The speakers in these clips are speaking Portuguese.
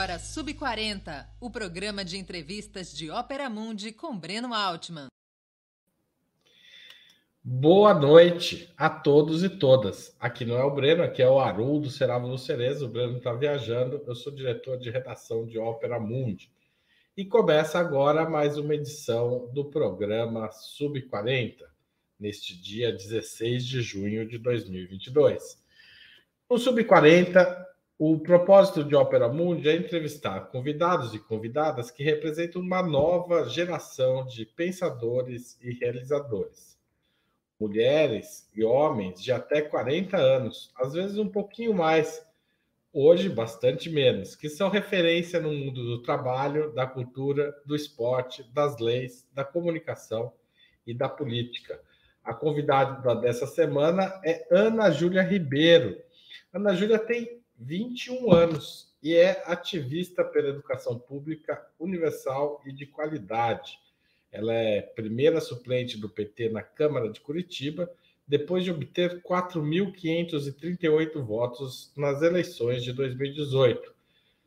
agora Sub40, o programa de entrevistas de Ópera Mundi com Breno Altman. Boa noite a todos e todas. Aqui não é o Breno, aqui é o Haroldo Serávulo Cerezo. O Breno está viajando. Eu sou diretor de redação de Ópera Mundi. E começa agora mais uma edição do programa Sub40, neste dia 16 de junho de 2022. No Sub40, o propósito de Ópera Mundi é entrevistar convidados e convidadas que representam uma nova geração de pensadores e realizadores. Mulheres e homens de até 40 anos, às vezes um pouquinho mais, hoje bastante menos, que são referência no mundo do trabalho, da cultura, do esporte, das leis, da comunicação e da política. A convidada dessa semana é Ana Júlia Ribeiro. Ana Júlia tem 21 anos e é ativista pela educação pública universal e de qualidade. Ela é primeira suplente do PT na Câmara de Curitiba, depois de obter 4.538 votos nas eleições de 2018.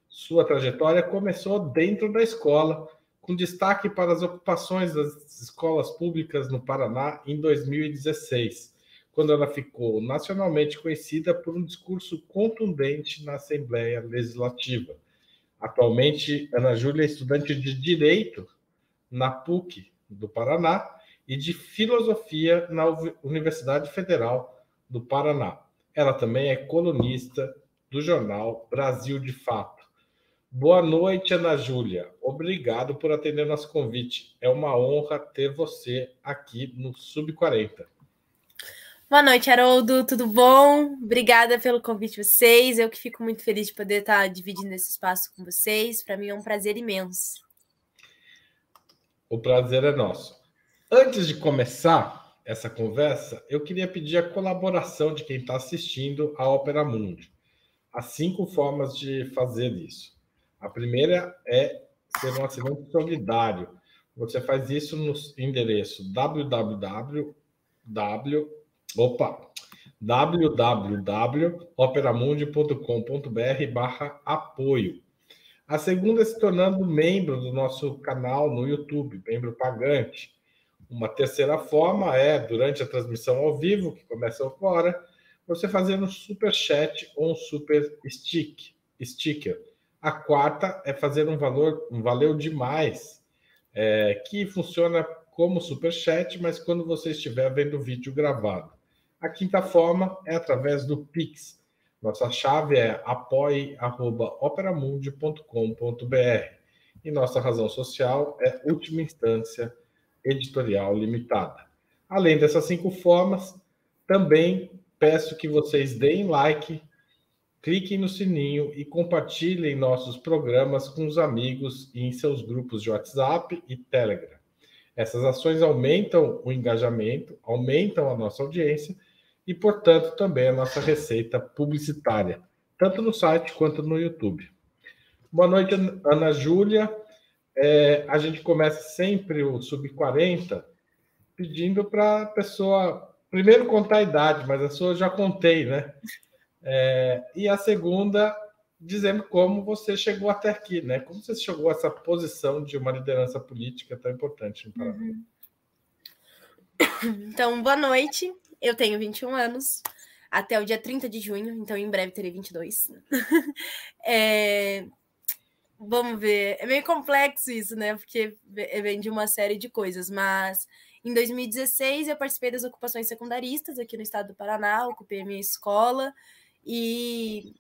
Sua trajetória começou dentro da escola, com destaque para as ocupações das escolas públicas no Paraná em 2016 quando ela ficou nacionalmente conhecida por um discurso contundente na Assembleia Legislativa. Atualmente, Ana Júlia é estudante de Direito na PUC do Paraná e de Filosofia na Universidade Federal do Paraná. Ela também é colunista do jornal Brasil de Fato. Boa noite, Ana Júlia. Obrigado por atender nosso convite. É uma honra ter você aqui no Sub 40. Boa noite, Haroldo. Tudo bom? Obrigada pelo convite de vocês. Eu que fico muito feliz de poder estar dividindo esse espaço com vocês. Para mim é um prazer imenso. O prazer é nosso. Antes de começar essa conversa, eu queria pedir a colaboração de quem está assistindo a Ópera Mundi. Há cinco formas de fazer isso. A primeira é ser um assinante solidário. Você faz isso no endereço www Opa! www.operamundi.com.br barra apoio. A segunda é se tornando membro do nosso canal no YouTube, membro pagante. Uma terceira forma é, durante a transmissão ao vivo, que começa agora, você fazer um super chat ou um super stick, sticker. A quarta é fazer um valor, um valeu demais, é, que funciona como super chat, mas quando você estiver vendo o vídeo gravado. A quinta forma é através do Pix. Nossa chave é apoie.operamundi.com.br e nossa razão social é Última Instância Editorial Limitada. Além dessas cinco formas, também peço que vocês deem like, cliquem no sininho e compartilhem nossos programas com os amigos e em seus grupos de WhatsApp e Telegram. Essas ações aumentam o engajamento, aumentam a nossa audiência e, portanto, também a nossa receita publicitária, tanto no site quanto no YouTube. Boa noite, Ana Júlia. É, a gente começa sempre o Sub-40 pedindo para a pessoa, primeiro, contar a idade, mas a sua já contei, né? É, e a segunda, dizendo como você chegou até aqui, né? Como você chegou a essa posição de uma liderança política tão importante no Paraná? Uhum. Então, boa noite. Eu tenho 21 anos, até o dia 30 de junho, então em breve terei 22. é, vamos ver, é meio complexo isso, né? Porque vem de uma série de coisas, mas em 2016 eu participei das ocupações secundaristas aqui no estado do Paraná, ocupei a minha escola e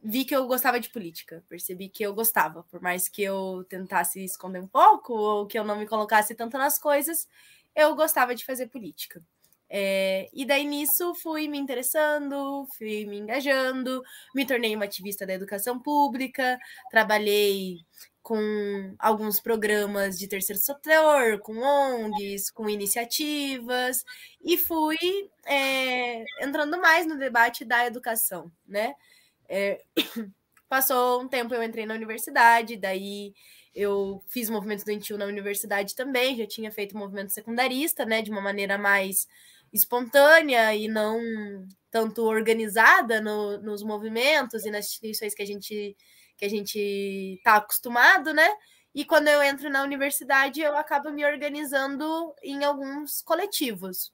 vi que eu gostava de política, percebi que eu gostava, por mais que eu tentasse esconder um pouco ou que eu não me colocasse tanto nas coisas, eu gostava de fazer política. É, e daí nisso fui me interessando, fui me engajando, me tornei uma ativista da educação pública, trabalhei com alguns programas de terceiro setor, com ONGs, com iniciativas, e fui é, entrando mais no debate da educação, né? É, passou um tempo, eu entrei na universidade, daí eu fiz movimento estudantil na universidade também, já tinha feito movimento secundarista, né, de uma maneira mais espontânea e não tanto organizada no, nos movimentos e nas instituições que a gente que a gente está acostumado, né? E quando eu entro na universidade, eu acabo me organizando em alguns coletivos.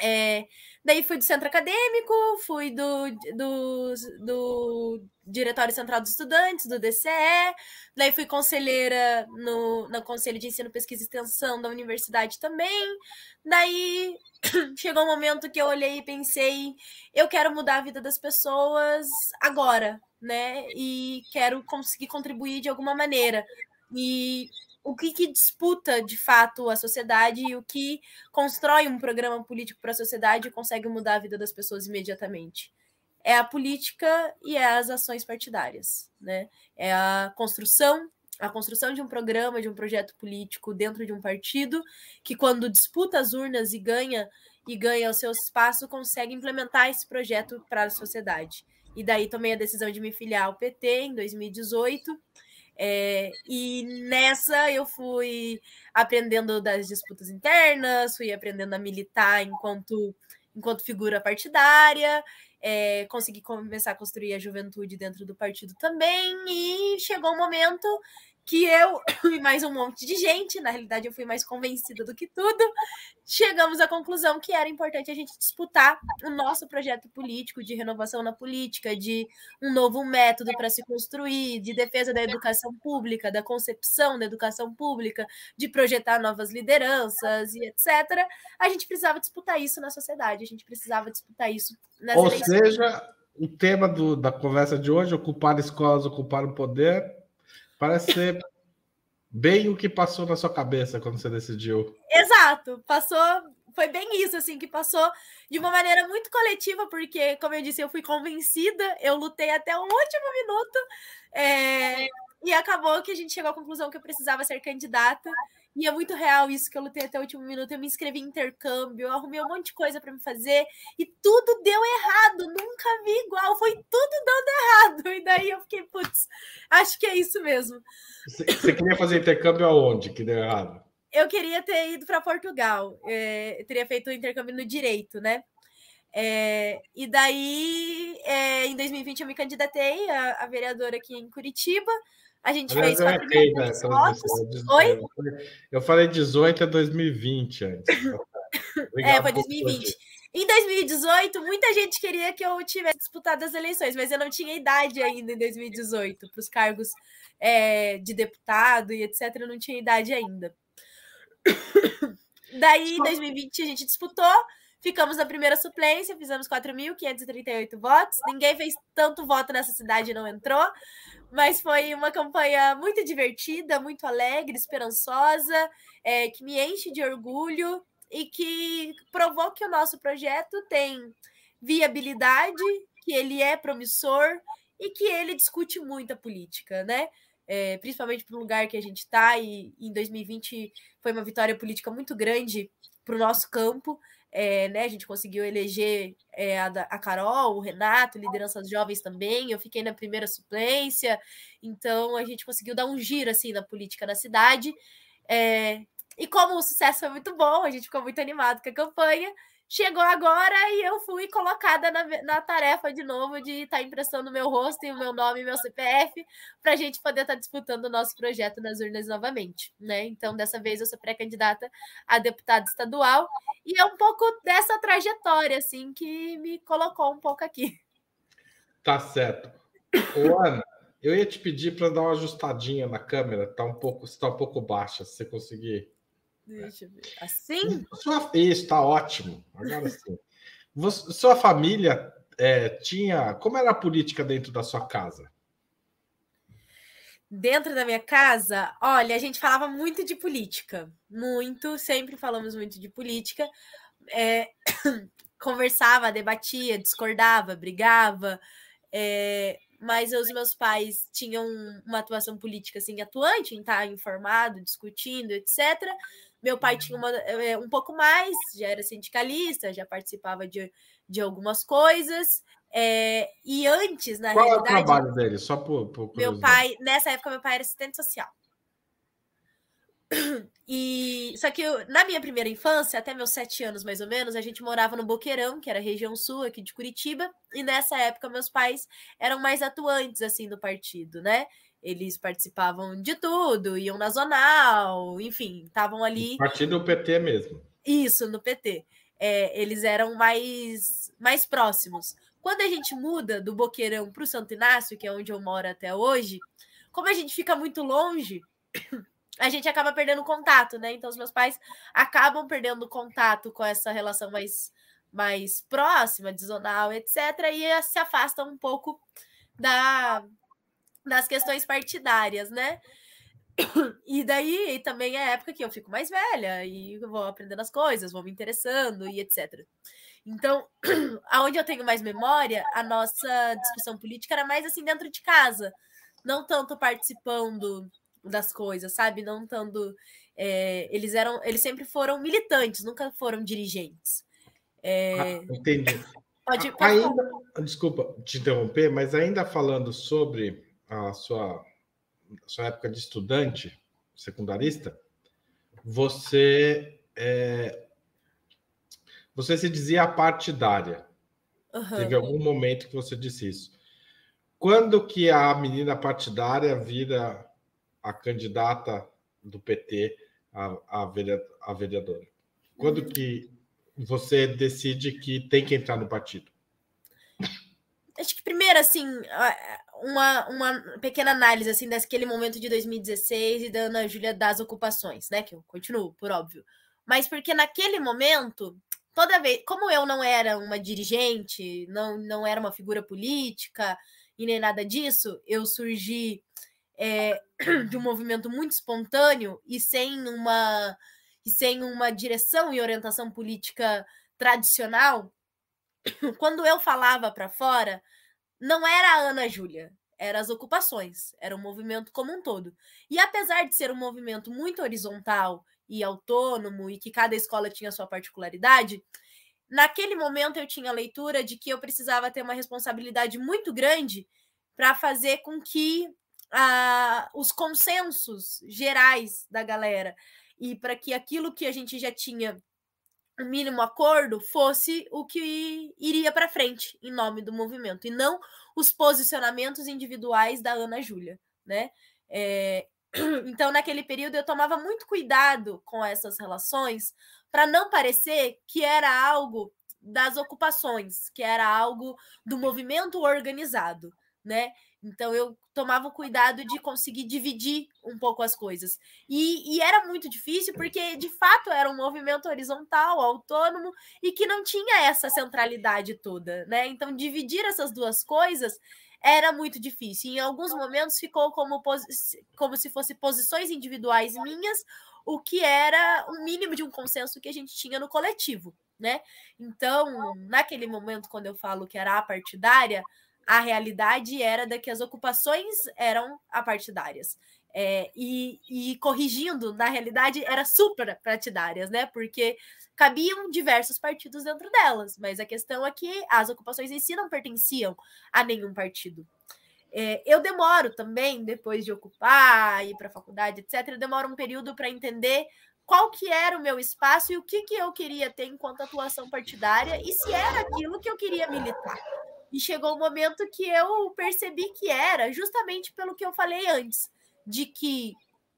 É, daí fui do centro acadêmico, fui do, do, do Diretório Central dos Estudantes, do DCE, daí fui conselheira no, no Conselho de Ensino, Pesquisa e Extensão da universidade também. Daí chegou um momento que eu olhei e pensei, eu quero mudar a vida das pessoas agora, né? E quero conseguir contribuir de alguma maneira. E o que, que, disputa de fato a sociedade e o que constrói um programa político para a sociedade e consegue mudar a vida das pessoas imediatamente. É a política e é as ações partidárias, né? É a construção, a construção de um programa, de um projeto político dentro de um partido que, quando disputa as urnas e ganha e ganha o seu espaço, consegue implementar esse projeto para a sociedade. E daí tomei a decisão de me filiar ao PT em 2018 é, e nessa eu fui aprendendo das disputas internas, fui aprendendo a militar enquanto, enquanto figura partidária, é, consegui começar a construir a juventude dentro do partido também, e chegou um momento que eu e mais um monte de gente, na realidade eu fui mais convencida do que tudo, chegamos à conclusão que era importante a gente disputar o nosso projeto político de renovação na política, de um novo método para se construir, de defesa da educação pública, da concepção da educação pública, de projetar novas lideranças e etc. A gente precisava disputar isso na sociedade, a gente precisava disputar isso nas Ou eleições. seja, o tema do, da conversa de hoje, ocupar escolas, ocupar o poder, Parece ser bem o que passou na sua cabeça quando você decidiu. Exato, passou, foi bem isso, assim, que passou de uma maneira muito coletiva, porque, como eu disse, eu fui convencida, eu lutei até o último minuto, é, e acabou que a gente chegou à conclusão que eu precisava ser candidata. E é muito real isso que eu lutei até o último minuto. Eu me inscrevi em intercâmbio, eu arrumei um monte de coisa para me fazer e tudo deu errado. Nunca vi igual, foi tudo dando errado. E daí eu fiquei, putz, acho que é isso mesmo. Você queria fazer intercâmbio aonde que deu errado? Eu queria ter ido para Portugal. É, teria feito o intercâmbio no direito, né? É, e daí, é, em 2020, eu me candidatei a, a vereadora aqui em Curitiba. A gente Aliás, fez 4 mil né, fotos. Oi? Eu falei 18 a 2020 antes. é, foi 2020. Em 2018, muita gente queria que eu tivesse disputado as eleições, mas eu não tinha idade ainda em 2018 para os cargos é, de deputado e etc. Eu não tinha idade ainda. Daí, em 2020, a gente disputou, ficamos na primeira suplência, fizemos 4.538 votos. Ninguém fez tanto voto nessa cidade e não entrou. Mas foi uma campanha muito divertida, muito alegre, esperançosa, é, que me enche de orgulho e que provou que o nosso projeto tem viabilidade, que ele é promissor e que ele discute muita política, né? É, principalmente para o lugar que a gente está, e em 2020 foi uma vitória política muito grande para o nosso campo é, né, a gente conseguiu eleger é, a, a, Carol, o Renato, lideranças jovens também. Eu fiquei na primeira suplência, então a gente conseguiu dar um giro assim na política na cidade. É, e como o sucesso foi muito bom, a gente ficou muito animado com a campanha chegou agora e eu fui colocada na, na tarefa de novo de estar tá emprestando meu rosto e o meu nome e meu CPF para a gente poder estar tá disputando o nosso projeto nas urnas novamente, né? Então, dessa vez eu sou pré-candidata a deputada estadual e é um pouco dessa trajetória, assim, que me colocou um pouco aqui. Tá certo. Ô, Ana, eu ia te pedir para dar uma ajustadinha na câmera, tá um pouco, está um pouco baixa, se você conseguir Deixa eu ver. Assim? Sua, isso, está ótimo. Agora sim. Você, sua família é, tinha. Como era a política dentro da sua casa? Dentro da minha casa, olha, a gente falava muito de política. Muito, sempre falamos muito de política. É, conversava, debatia, discordava, brigava. É, mas os meus pais tinham uma atuação política assim atuante, em estar informado, discutindo, etc. Meu pai tinha uma, é, um pouco mais, já era sindicalista, já participava de, de algumas coisas. É, e antes, na Qual realidade. Qual é o trabalho dele? Só por. por meu pai, nessa época, meu pai era assistente social. E só que eu, na minha primeira infância, até meus sete anos mais ou menos, a gente morava no Boqueirão, que era a região sul aqui de Curitiba, e nessa época meus pais eram mais atuantes assim no partido, né? Eles participavam de tudo, iam na zonal, enfim, estavam ali. Partido do PT mesmo. Isso, no PT. É, eles eram mais, mais próximos. Quando a gente muda do Boqueirão para o Santo Inácio, que é onde eu moro até hoje, como a gente fica muito longe, a gente acaba perdendo contato, né? Então, os meus pais acabam perdendo contato com essa relação mais, mais próxima, de zonal, etc., e se afastam um pouco da, das questões partidárias, né? E daí também é a época que eu fico mais velha e vou aprendendo as coisas, vou me interessando e etc. Então, aonde eu tenho mais memória, a nossa discussão política era mais assim dentro de casa, não tanto participando das coisas, sabe? Não tanto. É, eles eram, eles sempre foram militantes, nunca foram dirigentes. É... Ah, entendi. Pode, pode ainda, desculpa te interromper, mas ainda falando sobre a sua, a sua época de estudante secundarista, você é, você se dizia partidária. Uhum. Teve algum momento que você disse isso. Quando que a menina partidária vira a candidata do PT a, a vereadora? Quando uhum. que você decide que tem que entrar no partido? Acho que primeiro, assim, uma, uma pequena análise assim daquele momento de 2016 e da Ana Júlia das ocupações, né? Que eu continuo, por óbvio. Mas porque naquele momento, toda vez, como eu não era uma dirigente, não, não era uma figura política e nem nada disso, eu surgi é, de um movimento muito espontâneo e sem uma e sem uma direção e orientação política tradicional, quando eu falava para fora, não era a Ana Júlia, eram as ocupações, era o movimento como um todo. E apesar de ser um movimento muito horizontal e autônomo e que cada escola tinha sua particularidade, naquele momento eu tinha a leitura de que eu precisava ter uma responsabilidade muito grande para fazer com que os consensos gerais da galera e para que aquilo que a gente já tinha mínimo acordo fosse o que iria para frente em nome do movimento e não os posicionamentos individuais da Ana Júlia, né? É, então, naquele período, eu tomava muito cuidado com essas relações para não parecer que era algo das ocupações, que era algo do movimento organizado, né? Então eu tomava o cuidado de conseguir dividir um pouco as coisas. E, e, era muito difícil, porque de fato era um movimento horizontal, autônomo, e que não tinha essa centralidade toda, né? Então, dividir essas duas coisas era muito difícil. Em alguns momentos ficou como, como se fossem posições individuais minhas, o que era o mínimo de um consenso que a gente tinha no coletivo, né? Então, naquele momento, quando eu falo que era a partidária, a realidade era de que as ocupações eram apartidárias. É, e, e, corrigindo, na realidade, era super partidárias, né? Porque cabiam diversos partidos dentro delas, mas a questão é que as ocupações em si não pertenciam a nenhum partido. É, eu demoro também, depois de ocupar, ir para a faculdade, etc., eu demoro um período para entender qual que era o meu espaço e o que, que eu queria ter enquanto atuação partidária e se era aquilo que eu queria militar. E chegou o um momento que eu percebi que era, justamente pelo que eu falei antes, de que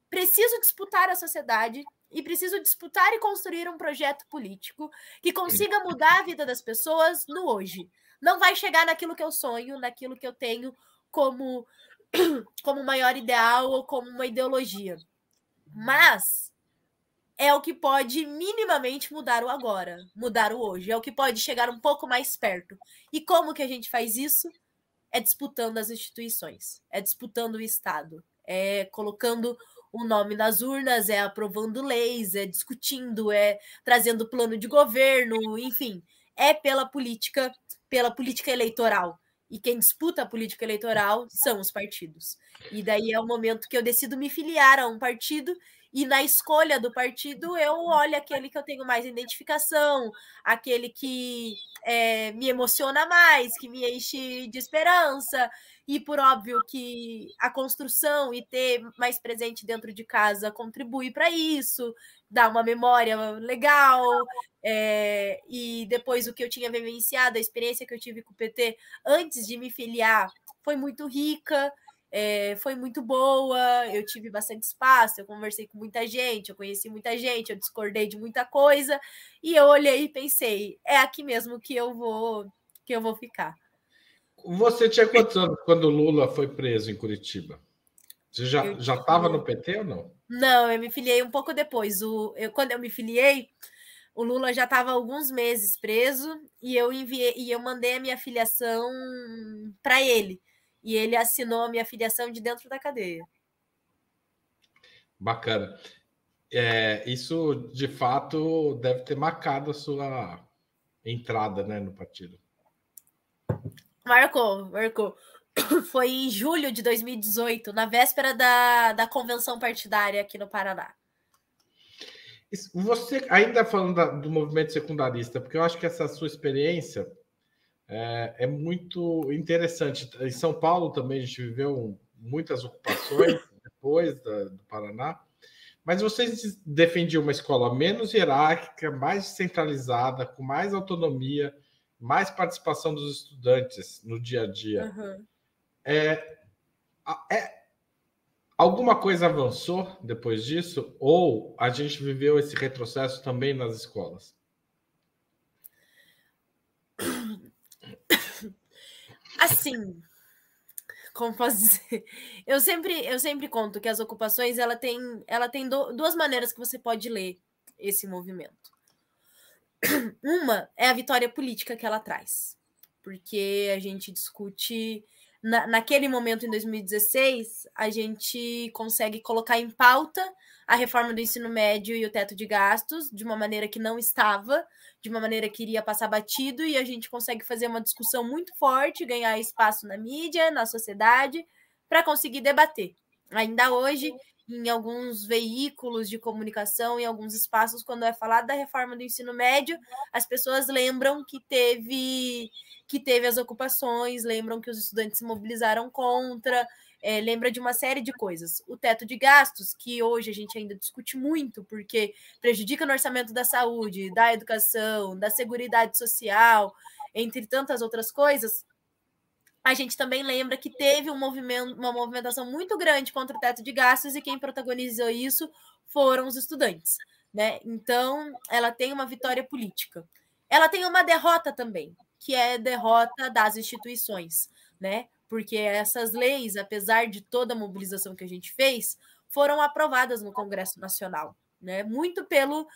preciso disputar a sociedade e preciso disputar e construir um projeto político que consiga mudar a vida das pessoas no hoje. Não vai chegar naquilo que eu sonho, naquilo que eu tenho como como maior ideal ou como uma ideologia. Mas é o que pode minimamente mudar o agora, mudar o hoje, é o que pode chegar um pouco mais perto. E como que a gente faz isso? É disputando as instituições, é disputando o Estado, é colocando o nome nas urnas, é aprovando leis, é discutindo, é trazendo plano de governo, enfim, é pela política, pela política eleitoral. E quem disputa a política eleitoral são os partidos. E daí é o momento que eu decido me filiar a um partido E na escolha do partido, eu olho aquele que eu tenho mais identificação, aquele que é, me emociona mais, que me enche de esperança. E por óbvio que a construção e ter mais presente dentro de casa contribui para isso, dá uma memória legal. É, e depois o que eu tinha vivenciado, a experiência que eu tive com o PT antes de me filiar foi muito rica é, foi muito boa, eu tive bastante espaço, eu conversei com muita gente, eu conheci muita gente, eu discordei de muita coisa, e eu olhei e pensei, é aqui mesmo que eu vou que eu vou ficar. Você tinha quantos anos quando o Lula foi preso em Curitiba? Você já estava no PT ou não? Não, eu me filiei um pouco depois. O, eu, quando eu me filiei, o Lula já estava alguns meses preso e eu enviei e eu mandei a minha filiação para ele e ele assinou a minha filiação de dentro da cadeia. Bacana. É, isso, de fato, deve ter marcado a sua entrada né, no partido. Marcou, marcou. Foi em julho de 2018, na véspera da, da convenção partidária aqui no Paraná. Você, ainda falando da, do movimento secundarista, porque eu acho que essa sua experiência é, é, muito interessante. Em São Paulo também a gente viveu muitas ocupações depois da, do Paraná, mas vocês defendiam uma escola menos hierárquica, mais centralizada, com mais autonomia, mais participação dos estudantes no dia a dia. Uhum. É, é, alguma coisa avançou depois disso? Ou a gente viveu esse retrocesso também nas escolas? Assim, como posso dizer? Eu sempre, eu sempre conto que as ocupações ela tem, ela tem do, duas maneiras que você pode ler esse movimento. Uma é a vitória política que ela traz, porque a gente discute na, naquele momento em 2016 a gente consegue colocar em pauta a reforma do ensino médio e o teto de gastos de uma maneira que não estava, de uma maneira que iria passar batido, e a gente consegue fazer uma discussão muito forte, ganhar espaço na mídia, na sociedade, para conseguir debater. Ainda hoje, em alguns veículos de comunicação, em alguns espaços, quando é falado da reforma do ensino médio, as pessoas lembram que teve que teve as ocupações, lembram que os estudantes se mobilizaram contra, é, lembra de uma série de coisas. O teto de gastos, que hoje a gente ainda discute muito, porque prejudica no orçamento da saúde, da educação, da seguridade social, entre tantas outras coisas. A gente também lembra que teve um movimento, uma movimentação muito grande contra o teto de gastos e quem protagonizou isso foram os estudantes. Né? Então, ela tem uma vitória política. Ela tem uma derrota também, que é a derrota das instituições, né? Porque essas leis, apesar de toda a mobilização que a gente fez, foram aprovadas no Congresso Nacional, né? Muito pelo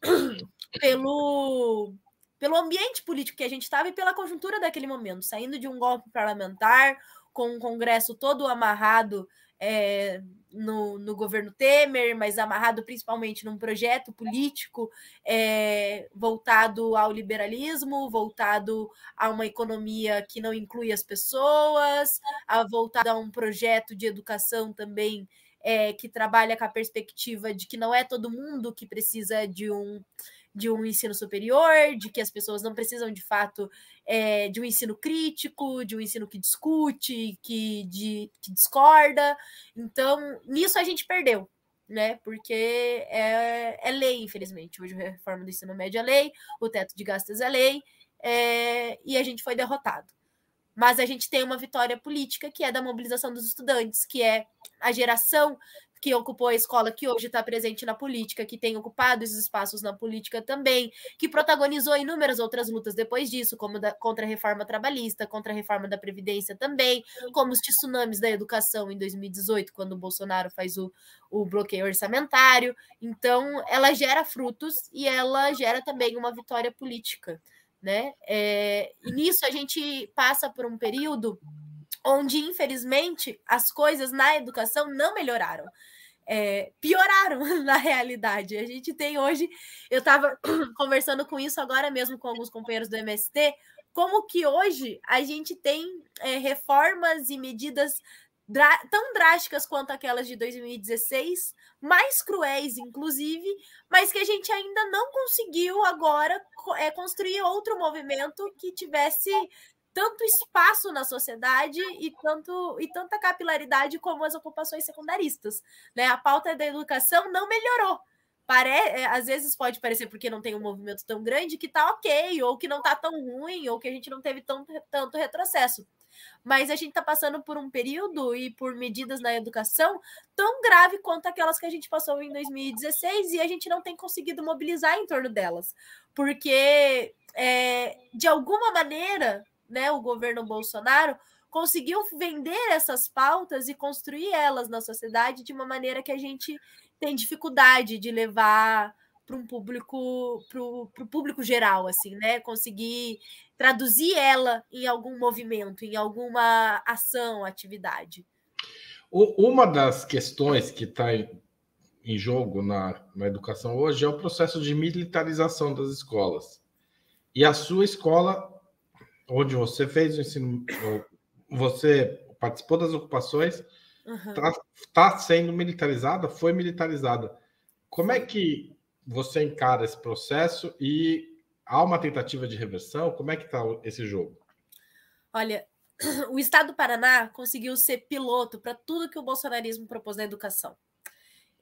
pelo pelo ambiente político que a gente estava e pela conjuntura daquele momento, saindo de um golpe parlamentar, com um Congresso todo amarrado é, no, no, governo Temer, mas amarrado principalmente num projeto político é, voltado ao liberalismo, voltado a uma economia que não inclui as pessoas, a, voltado a um projeto de educação também é, que trabalha com a perspectiva de que não é todo mundo que precisa de um de um ensino superior, de que as pessoas não precisam de fato é, de um ensino crítico, de um ensino que discute, que, de, que discorda. Então, nisso a gente perdeu, né? Porque é, é lei, infelizmente. Hoje a reforma do ensino médio é lei, o teto de gastos é lei, é, e a gente foi derrotado. Mas a gente tem uma vitória política que é da mobilização dos estudantes, que é a geração que ocupou a escola, que hoje está presente na política, que tem ocupado esses espaços na política também, que protagonizou inúmeras outras lutas depois disso, como da, contra a reforma trabalhista, contra a reforma da Previdência também, como os tsunamis da educação em 2018, quando o Bolsonaro faz o, o bloqueio orçamentário. Então, ela gera frutos e ela gera também uma vitória política. Né? É, e nisso a gente passa por um período onde, infelizmente, as coisas na educação não melhoraram. É, pioraram na realidade. A gente tem hoje, eu estava conversando com isso agora mesmo com alguns companheiros do MST, como que hoje a gente tem é, reformas e medidas tão drásticas quanto aquelas de 2016, mais cruéis, inclusive, mas que a gente ainda não conseguiu agora é, construir outro movimento que tivesse tanto espaço na sociedade e, tanto, e tanta capilaridade como as ocupações secundaristas. Né? A pauta da educação não melhorou. Pare... É, às vezes pode parecer porque não tem um movimento tão grande que tá ok, ou que não tá tão ruim, ou que a gente não teve tanto, tanto retrocesso mas a gente está passando por um período e por medidas na educação tão grave quanto aquelas que a gente passou em 2016 e a gente não tem conseguido mobilizar em torno delas, porque é, de alguma maneira, né, o governo Bolsonaro conseguiu vender essas pautas e construir elas na sociedade de uma maneira que a gente tem dificuldade de levar para um público para o público geral assim né? Conseguir traduzir ela em algum movimento em alguma ação atividade. Uma das questões que está em jogo na, na educação hoje é o processo de militarização das escolas. E a sua escola onde você fez o ensino você participou das ocupações está uhum. tá sendo militarizada foi militarizada como é que você encara esse processo e há uma tentativa de reversão? Como é que está esse jogo? Olha, o Estado do Paraná conseguiu ser piloto para tudo que o bolsonarismo propôs na educação.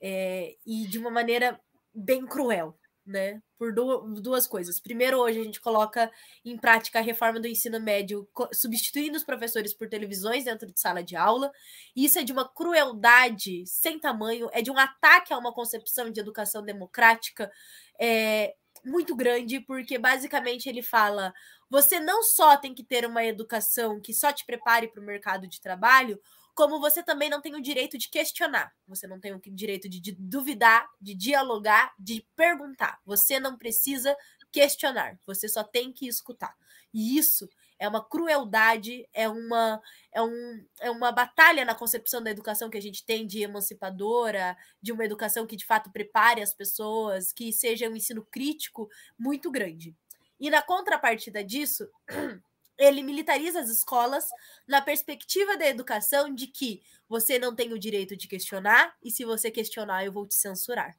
É, e de uma maneira bem cruel né? Por duas coisas. Primeiro, hoje a gente coloca em prática a reforma do ensino médio, substituindo os professores por televisões dentro de sala de aula. Isso é de uma crueldade sem tamanho, é de um ataque a uma concepção de educação democrática é, muito grande, porque basicamente ele fala: você não só tem que ter uma educação que só te prepare para o mercado de trabalho, como você também não tem o direito de questionar, você não tem o direito de, duvidar, de dialogar, de perguntar. Você não precisa questionar, você só tem que escutar. E isso é uma crueldade, é uma, é, um, é uma batalha na concepção da educação que a gente tem de emancipadora, de uma educação que de fato prepare as pessoas, que seja um ensino crítico muito grande. E na contrapartida disso, ele militariza as escolas na perspectiva da educação de que você não tem o direito de questionar e se você questionar eu vou te censurar,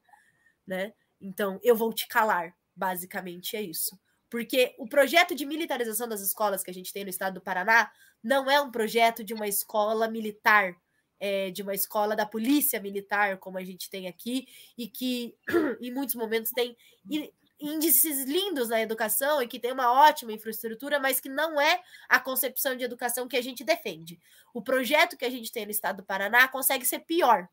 né? Então eu vou te calar, basicamente é isso. Porque o projeto de militarização das escolas que a gente tem no estado do Paraná não é um projeto de uma escola militar, é, de uma escola da polícia militar, como a gente tem aqui, e que em muitos momentos tem índices lindos na educação e que tem uma ótima infraestrutura, mas que não é a concepção de educação que a gente defende. O projeto que a gente tem no estado do Paraná consegue ser pior,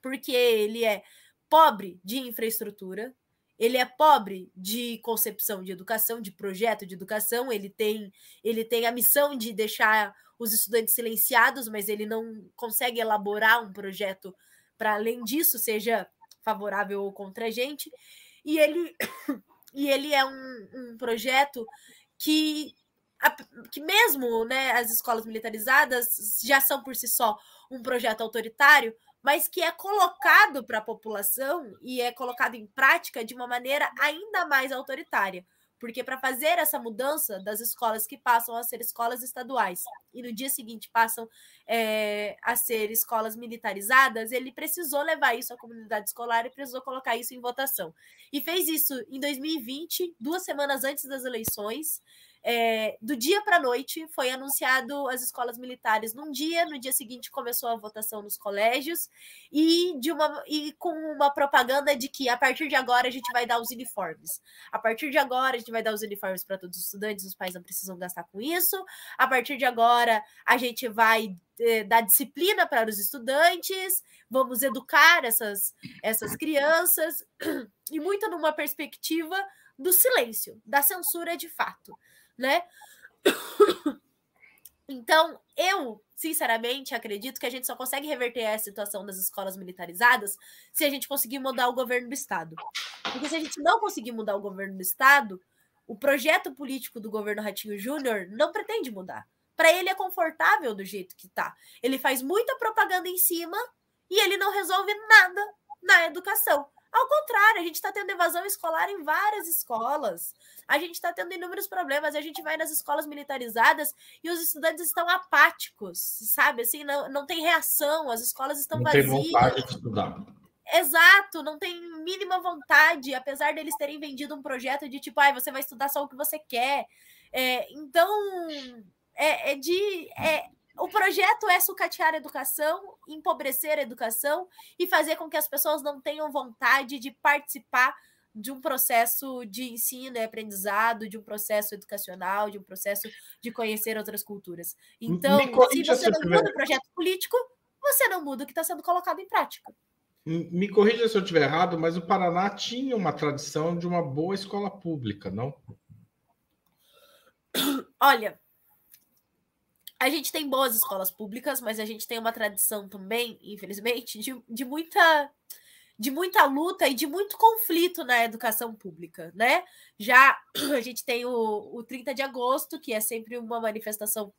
porque ele é pobre de infraestrutura, ele é pobre de concepção de educação, de projeto de educação, ele tem, ele tem a missão de deixar os estudantes silenciados, mas ele não consegue elaborar um projeto para além disso seja favorável ou contra a gente. E ele, e ele é um, um projeto que, que mesmo né, as escolas militarizadas já são por si só um projeto autoritário, mas que é colocado para a população e é colocado em prática de uma maneira ainda mais autoritária. Porque para fazer essa mudança das escolas que passam a ser escolas estaduais e no dia seguinte passam é, a ser escolas militarizadas, ele precisou levar isso à comunidade escolar e precisou colocar isso em votação. E fez isso em 2020, duas semanas antes das eleições. É, do dia para a noite foi anunciado as escolas militares num dia, no dia seguinte começou a votação nos colégios e de uma e com uma propaganda de que a partir de agora a gente vai dar os uniformes. A partir de agora a gente vai dar os uniformes para todos os estudantes, os pais não precisam gastar com isso. A partir de agora a gente vai é, dar disciplina para os estudantes, vamos educar essas essas crianças e muito numa perspectiva do silêncio, da censura de fato né? Então, eu, sinceramente, acredito que a gente só consegue reverter a situação das escolas militarizadas se a gente conseguir mudar o governo do Estado. Porque se a gente não conseguir mudar o governo do Estado, o projeto político do governo Ratinho Júnior não pretende mudar. Para ele é confortável do jeito que tá. Ele faz muita propaganda em cima e ele não resolve nada na educação. Ao contrário, a gente está tendo evasão escolar em várias escolas. A gente está tendo inúmeros problemas. A gente vai nas escolas militarizadas e os estudantes estão apáticos, sabe? Assim, não, não tem reação, as escolas estão não vazias. Tem vontade de estudar. Exato, não tem mínima vontade, apesar deles terem vendido um projeto de tipo, ah, você vai estudar só o que você quer. É, então, é, é de. É, o projeto é sucatear a educação, empobrecer a educação e fazer com que as pessoas não tenham vontade de participar de um processo de ensino e aprendizado, de um processo educacional, de um processo de conhecer outras culturas. Então, se você não muda o projeto político, você não muda o que está sendo colocado em prática. Me corrija se eu estiver errado, mas o Paraná tinha uma tradição de uma boa escola pública, não? Olha, a gente tem boas escolas públicas, mas a gente tem uma tradição também, infelizmente, de, de muita de muita luta e de muito conflito na educação pública, né? Já a gente tem o, o 30 de agosto, que é sempre uma manifestação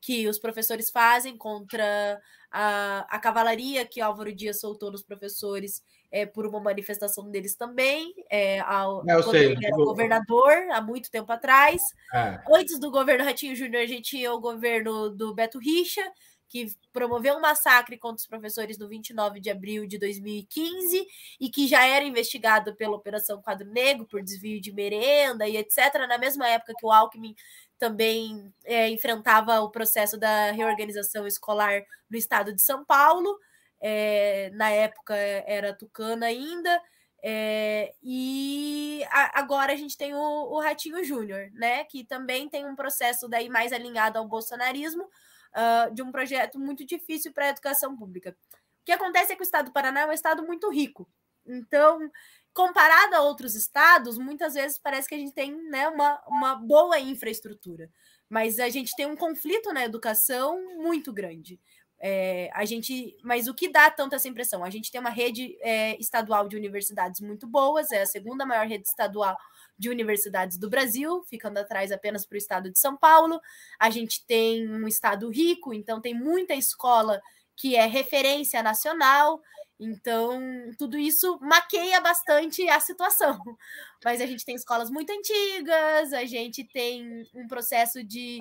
que os professores fazem contra a, a cavalaria que Álvaro Dias soltou nos professores é, por uma manifestação deles também, é, ao, é, quando sei, ele era governador, há muito tempo atrás. É. Antes do governo Ratinho Júnior, a gente tinha o governo do Beto Richa, que promoveu um massacre contra os professores no 29 de abril de 2015 e que já era investigado pela Operação Quadro Negro por desvio de merenda e etc. Na mesma época que o Alckmin também é, enfrentava o processo da reorganização escolar no estado de São Paulo é, na época era Tucana ainda, é, e a, agora a gente tem o, o Ratinho Júnior, né? Que também tem um processo daí mais alinhado ao bolsonarismo, uh, de um projeto muito difícil para a educação pública. O que acontece é que o estado do Paraná é um estado muito rico. Então, comparado a outros estados, muitas vezes parece que a gente tem né, uma, uma boa infraestrutura. Mas a gente tem um conflito na educação muito grande. É, a gente, mas o que dá tanto essa impressão? A gente tem uma rede é, estadual de universidades muito boas, é a segunda maior rede estadual de universidades do Brasil, ficando atrás apenas para o estado de São Paulo. A gente tem um estado rico, então tem muita escola que é referência nacional. Então, tudo isso maqueia bastante a situação. Mas a gente tem escolas muito antigas, a gente tem um processo de,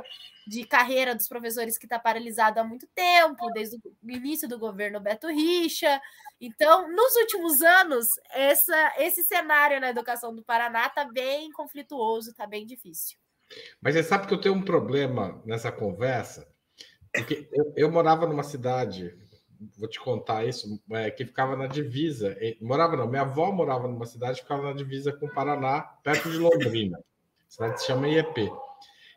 de carreira dos professores que está paralisado há muito tempo, desde o início do governo Beto Richa. Então, nos últimos anos, essa, esse cenário na educação do Paraná está bem conflituoso, está bem difícil. Mas você sabe que eu tenho um problema nessa conversa, porque eu, eu morava numa cidade vou te contar isso, é, que ficava na divisa. Morava não, minha avó morava numa cidade que ficava na divisa com o Paraná, perto de Londrina. A cidade se chama IEP.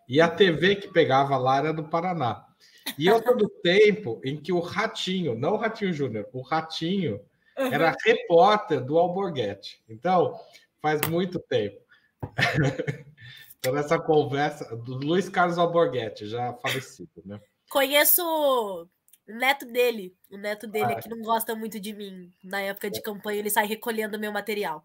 E a TV que pegava lá era do Paraná. E eu do tempo em que o Ratinho, não o Ratinho Júnior, o Ratinho era repórter do Alborguete. Então, faz muito tempo. então, nessa conversa do Luiz Carlos Alborguete, já falecido, né? Conheço neto dele, o neto dele ah, é que não gosta muito de mim. Na época de campanha, ele sai recolhendo meu material.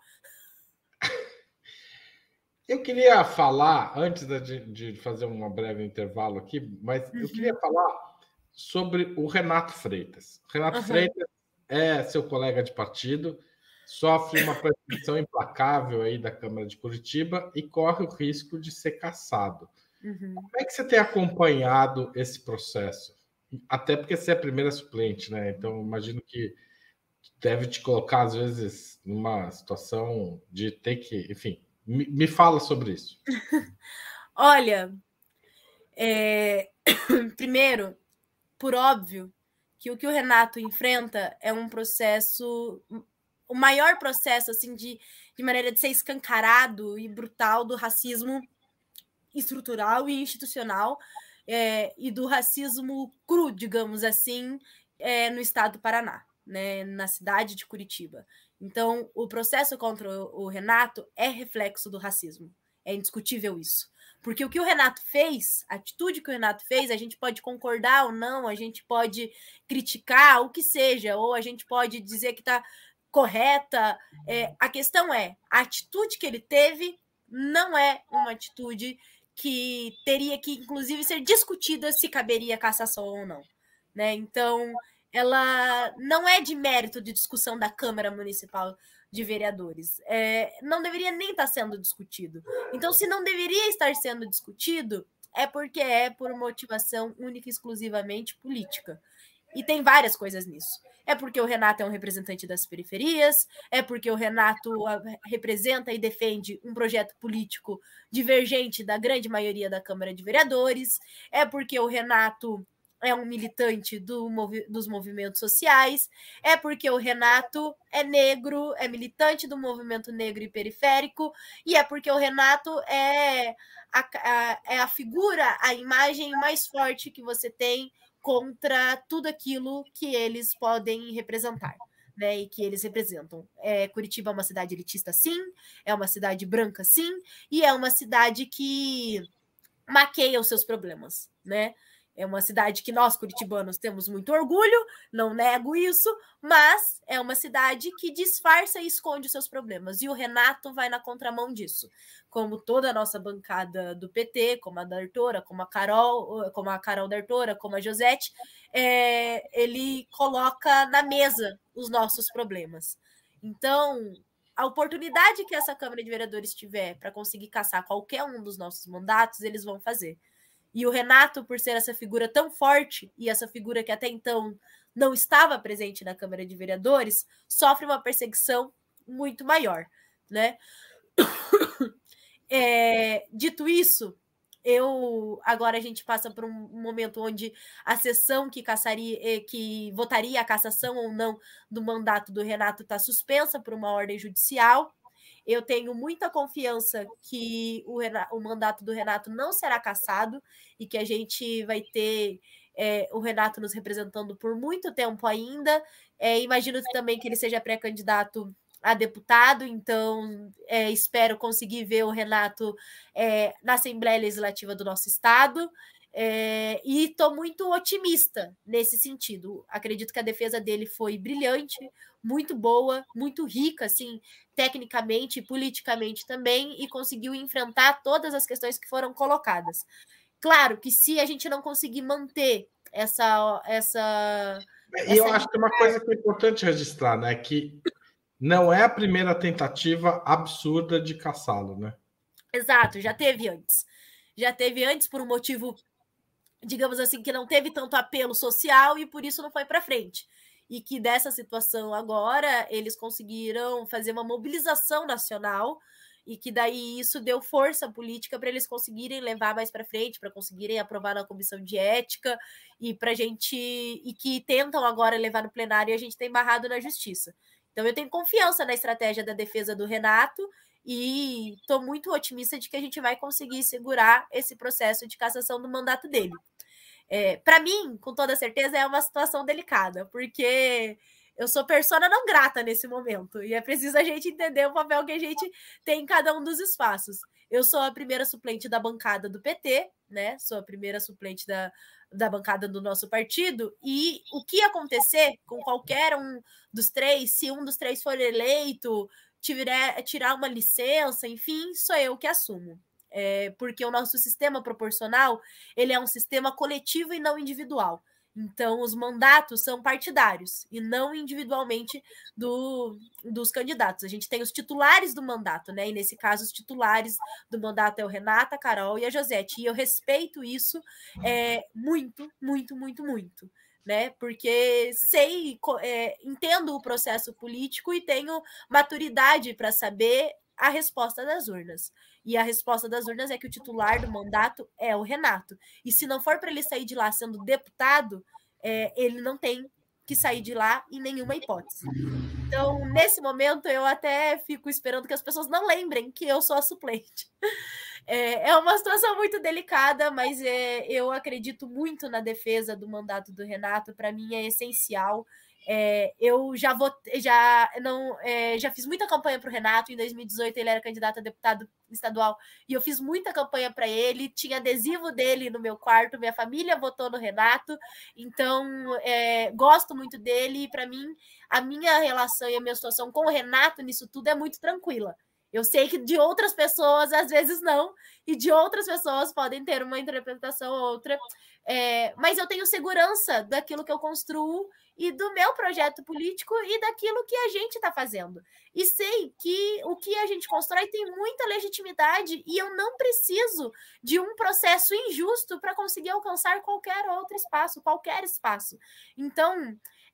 Eu queria falar, antes de, de fazer um breve intervalo aqui, mas uhum. eu queria falar sobre o Renato Freitas. O Renato uhum. Freitas é seu colega de partido, sofre uma perseguição implacável aí da Câmara de Curitiba e corre o risco de ser caçado. Uhum. Como é que você tem acompanhado esse processo? Até porque você é a primeira suplente, né? Então, imagino que deve te colocar, às vezes, numa situação de ter que. Enfim, me, fala sobre isso. Olha, é... primeiro, por óbvio, que o que o Renato enfrenta é um processo, o maior processo, assim, de, de maneira de ser escancarado e brutal do racismo estrutural e institucional é, e do racismo cru, digamos assim, é, no estado do Paraná, né, na cidade de Curitiba. Então, o processo contra o Renato é reflexo do racismo. É indiscutível isso. Porque o que o Renato fez, a atitude que o Renato fez, a gente pode concordar ou não, a gente pode criticar, o que seja, ou a gente pode dizer que está correta. É, a questão é, a atitude que ele teve não é uma atitude que teria que, inclusive, ser discutida se caberia cassação ou não. Né? Então, ela não é de mérito de discussão da Câmara Municipal de vereadores. É, não deveria nem estar sendo discutido. Então, se não deveria estar sendo discutido, é porque é por motivação única e exclusivamente política. E tem várias coisas nisso. É porque o Renato é um representante das periferias, é porque o Renato ah, representa e defende um projeto político divergente da grande maioria da Câmara de Vereadores, é porque o Renato é um militante do movi dos movimentos sociais, é porque o Renato é negro, é militante do movimento negro e periférico, e é porque o Renato é a, a, é a figura, a imagem mais forte que você tem contra tudo aquilo que eles podem representar. Né, e que eles representam. É, Curitiba é uma cidade elitista, sim, é uma cidade branca, sim, e é uma cidade que maqueia os seus problemas, né? É uma cidade que nós, curitibanos, temos muito orgulho, não nego isso, mas é uma cidade que disfarça e esconde os seus problemas. E o Renato vai na contramão disso. Como toda a nossa bancada do PT, como a da Artora, como a Carol, como a Carol da Artora, como a Josete, é, ele coloca na mesa os nossos problemas. Então, a oportunidade que essa Câmara de Vereadores tiver para conseguir caçar qualquer um dos nossos mandatos, eles vão fazer. E o Renato, por ser essa figura tão forte e essa figura que até então não estava presente na Câmara de Vereadores, sofre uma perseguição muito maior, né? É, dito isso, eu agora a gente passa por um momento onde a sessão que caçaria, eh, que votaria a cassação ou não do mandato do Renato está suspensa por uma ordem judicial. Eu tenho muita confiança que o, Renato, o mandato do Renato não será cassado e que a gente vai ter é, o Renato nos representando por muito tempo ainda. É, imagino também que ele seja pré-candidato a deputado, então é, espero conseguir ver o Renato é, na Assembleia Legislativa do nosso estado. É, e estou muito otimista nesse sentido. Acredito que a defesa dele foi brilhante, muito boa, muito rica, assim, tecnicamente e politicamente também, e conseguiu enfrentar todas as questões que foram colocadas. Claro que se a gente não conseguir manter essa. essa e eu acho que uma coisa que é importante registrar, né? Que não é a primeira tentativa absurda de caçá-lo, né? Exato, já teve antes. Já teve antes por um motivo digamos assim, que não teve tanto apelo social e por isso não foi para frente. E que dessa situação agora eles conseguiram fazer uma mobilização nacional e que daí isso deu força política para eles conseguirem levar mais para frente, para conseguirem aprovar na comissão de ética e para gente e que tentam agora levar no plenário e a gente tem barrado na justiça. Então eu tenho confiança na estratégia da defesa do Renato e estou muito otimista de que a gente vai conseguir segurar esse processo de cassação do mandato dele. É, para mim, com toda certeza, é uma situação delicada, porque eu sou persona não grata nesse momento e é preciso a gente entender o papel que a gente tem em cada um dos espaços. Eu sou a primeira suplente da bancada do PT, né? Sou a primeira suplente da, da bancada do nosso partido. E o que acontecer com qualquer um dos três, se um dos três for eleito, tiver, tirar uma licença, enfim, sou eu que assumo. É, porque o nosso sistema proporcional ele é um sistema coletivo e não individual. Então, os mandatos são partidários e não individualmente do, dos candidatos. A gente tem os titulares do mandato, né? E nesse caso, os titulares do mandato é o Renata, a Carol e a Josete. E eu respeito isso é, muito, muito, muito, muito né? Porque sei, é, entendo o processo político e tenho maturidade para saber a resposta das urnas. E a resposta das urnas é que o titular do mandato é o Renato. E se não for para ele sair de lá sendo deputado, é, ele não tem que sair de lá em nenhuma hipótese. Então, nesse momento, eu até fico esperando que as pessoas não lembrem que eu sou a suplente. É, é uma situação muito delicada, mas é, eu acredito muito na defesa do mandato do Renato. Para mim é essencial. É, eu já vou, já não, é, já fiz muita campanha para o Renato. Em 2018 ele era candidato a deputado estadual e eu fiz muita campanha para ele. Tinha adesivo dele no meu quarto. Minha família votou no Renato, então é, gosto muito dele. E para mim, a minha relação e a minha situação com o Renato nisso tudo é muito tranquila. Eu sei que de outras pessoas, às vezes não, e de outras pessoas podem ter uma interpretação ou outra. É, mas eu tenho segurança daquilo que eu construo e do meu projeto político e daquilo que a gente está fazendo. E sei que o que a gente constrói tem muita legitimidade e eu não preciso de um processo injusto para conseguir alcançar qualquer outro espaço, qualquer espaço. Então,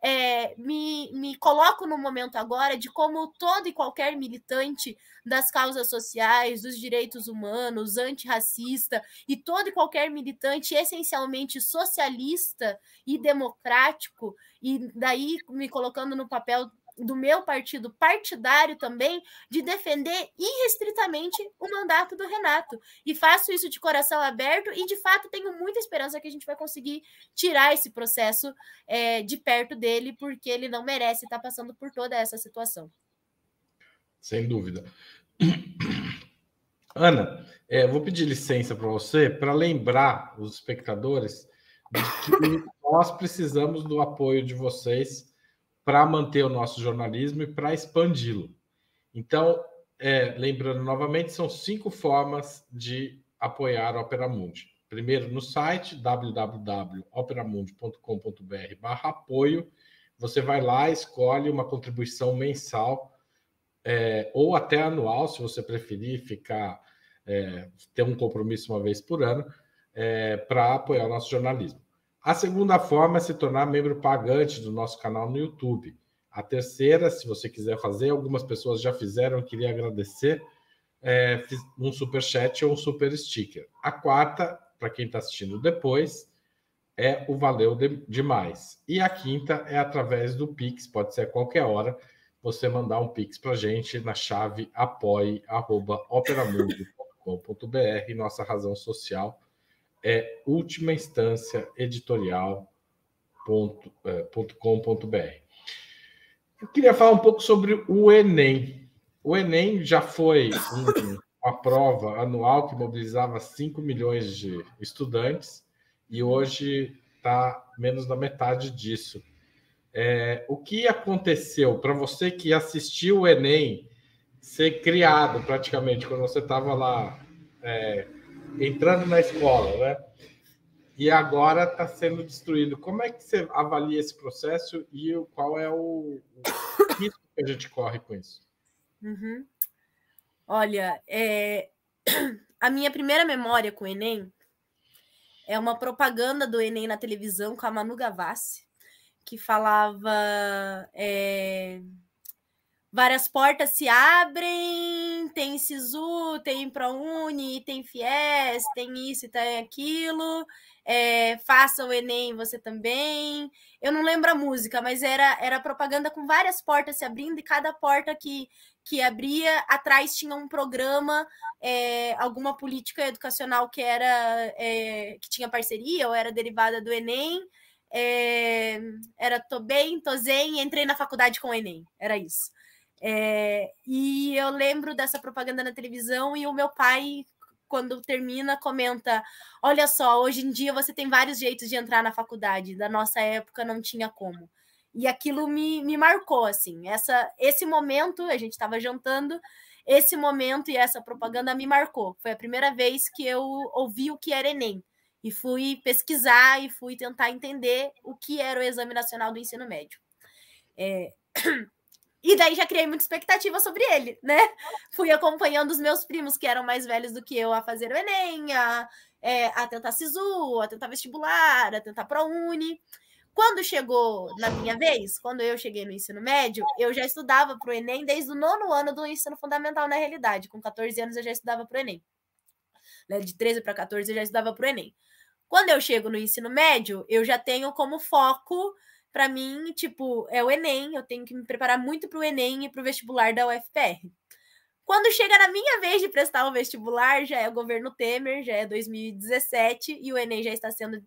é, me, me coloco no momento agora de como todo e qualquer militante das causas sociais, dos direitos humanos, antirracista e todo e qualquer militante essencialmente socialista e democrático, e daí me colocando no papel do meu partido partidário também de defender irrestritamente o mandato do Renato. E faço isso de coração aberto e, de fato, tenho muita esperança que a gente vai conseguir tirar esse processo é, de perto dele, porque ele não merece estar passando por toda essa situação. Sem dúvida. Ana, é, vou pedir licença para você para lembrar os espectadores de que nós precisamos do apoio de vocês para manter o nosso jornalismo e para expandi-lo. Então, é, lembrando novamente, são cinco formas de apoiar a Opera Mundi. Primeiro, no site www.operamundi.com.br barra apoio, você vai lá, escolhe uma contribuição mensal é, ou até anual, se você preferir ficar é, ter um compromisso uma vez por ano, é, para apoiar o nosso jornalismo. A segunda forma é se tornar membro pagante do nosso canal no YouTube. A terceira, se você quiser fazer, algumas pessoas já fizeram, eu queria agradecer, é, um super chat ou um super sticker. A quarta, para quem está assistindo depois, é o valeu de, demais. E a quinta é através do Pix, pode ser a qualquer hora, você mandar um Pix para gente na chave apoie.operamundo.com.br, nossa razão social é última instância editorial.com.br. É, Eu queria falar um pouco sobre o Enem. O Enem já foi um, uma prova anual que mobilizava 5 milhões de estudantes e hoje está menos da metade disso. É, o que aconteceu para você que assistiu o Enem ser criado praticamente quando você estava lá é, entrando na escola, né? E agora está sendo destruído. Como é que você avalia esse processo e qual é o, risco que a gente corre com isso? Uhum. Olha, é... a minha primeira memória com o Enem é uma propaganda do Enem na televisão com a Manu Gavassi, que falava. É várias portas se abrem, tem SISU, tem ProUni, tem FIES, tem isso e tem aquilo, é, faça o Enem você também. Eu não lembro a música, mas era, era propaganda com várias portas se abrindo, e cada porta que, que abria, atrás tinha um programa, é, alguma política educacional que era é, que tinha parceria ou era derivada do Enem. É, era tô bem, tô zen, entrei na faculdade com o Enem, era isso. É, e eu lembro dessa propaganda na televisão e o meu pai, quando termina, comenta: Olha só, hoje em dia você tem vários jeitos de entrar na faculdade, da nossa época não tinha como. E aquilo me, me marcou, assim. Essa, esse momento, a gente estava jantando, esse momento e essa propaganda me marcou. Foi a primeira vez que eu ouvi o que era Enem. E fui pesquisar e fui tentar entender o que era o Exame Nacional do Ensino Médio. É... E daí já criei muita expectativa sobre ele, né? Fui acompanhando os meus primos, que eram mais velhos do que eu, a fazer o Enem, a, é, a tentar SISU, a tentar vestibular, a tentar ProUni. Quando chegou na minha vez, quando eu cheguei no ensino médio, eu já estudava para o Enem desde o nono ano do ensino fundamental, na realidade. Com 14 anos eu já estudava para o Enem. Né? De 13 para 14 eu já estudava para o Enem. Quando eu chego no ensino médio, eu já tenho como foco para mim, tipo, é o Enem, eu tenho que me preparar muito para o Enem e para o vestibular da UFPR. Quando chega na minha vez de prestar o vestibular, já é o governo Temer, já é 2017 e o Enem já está sendo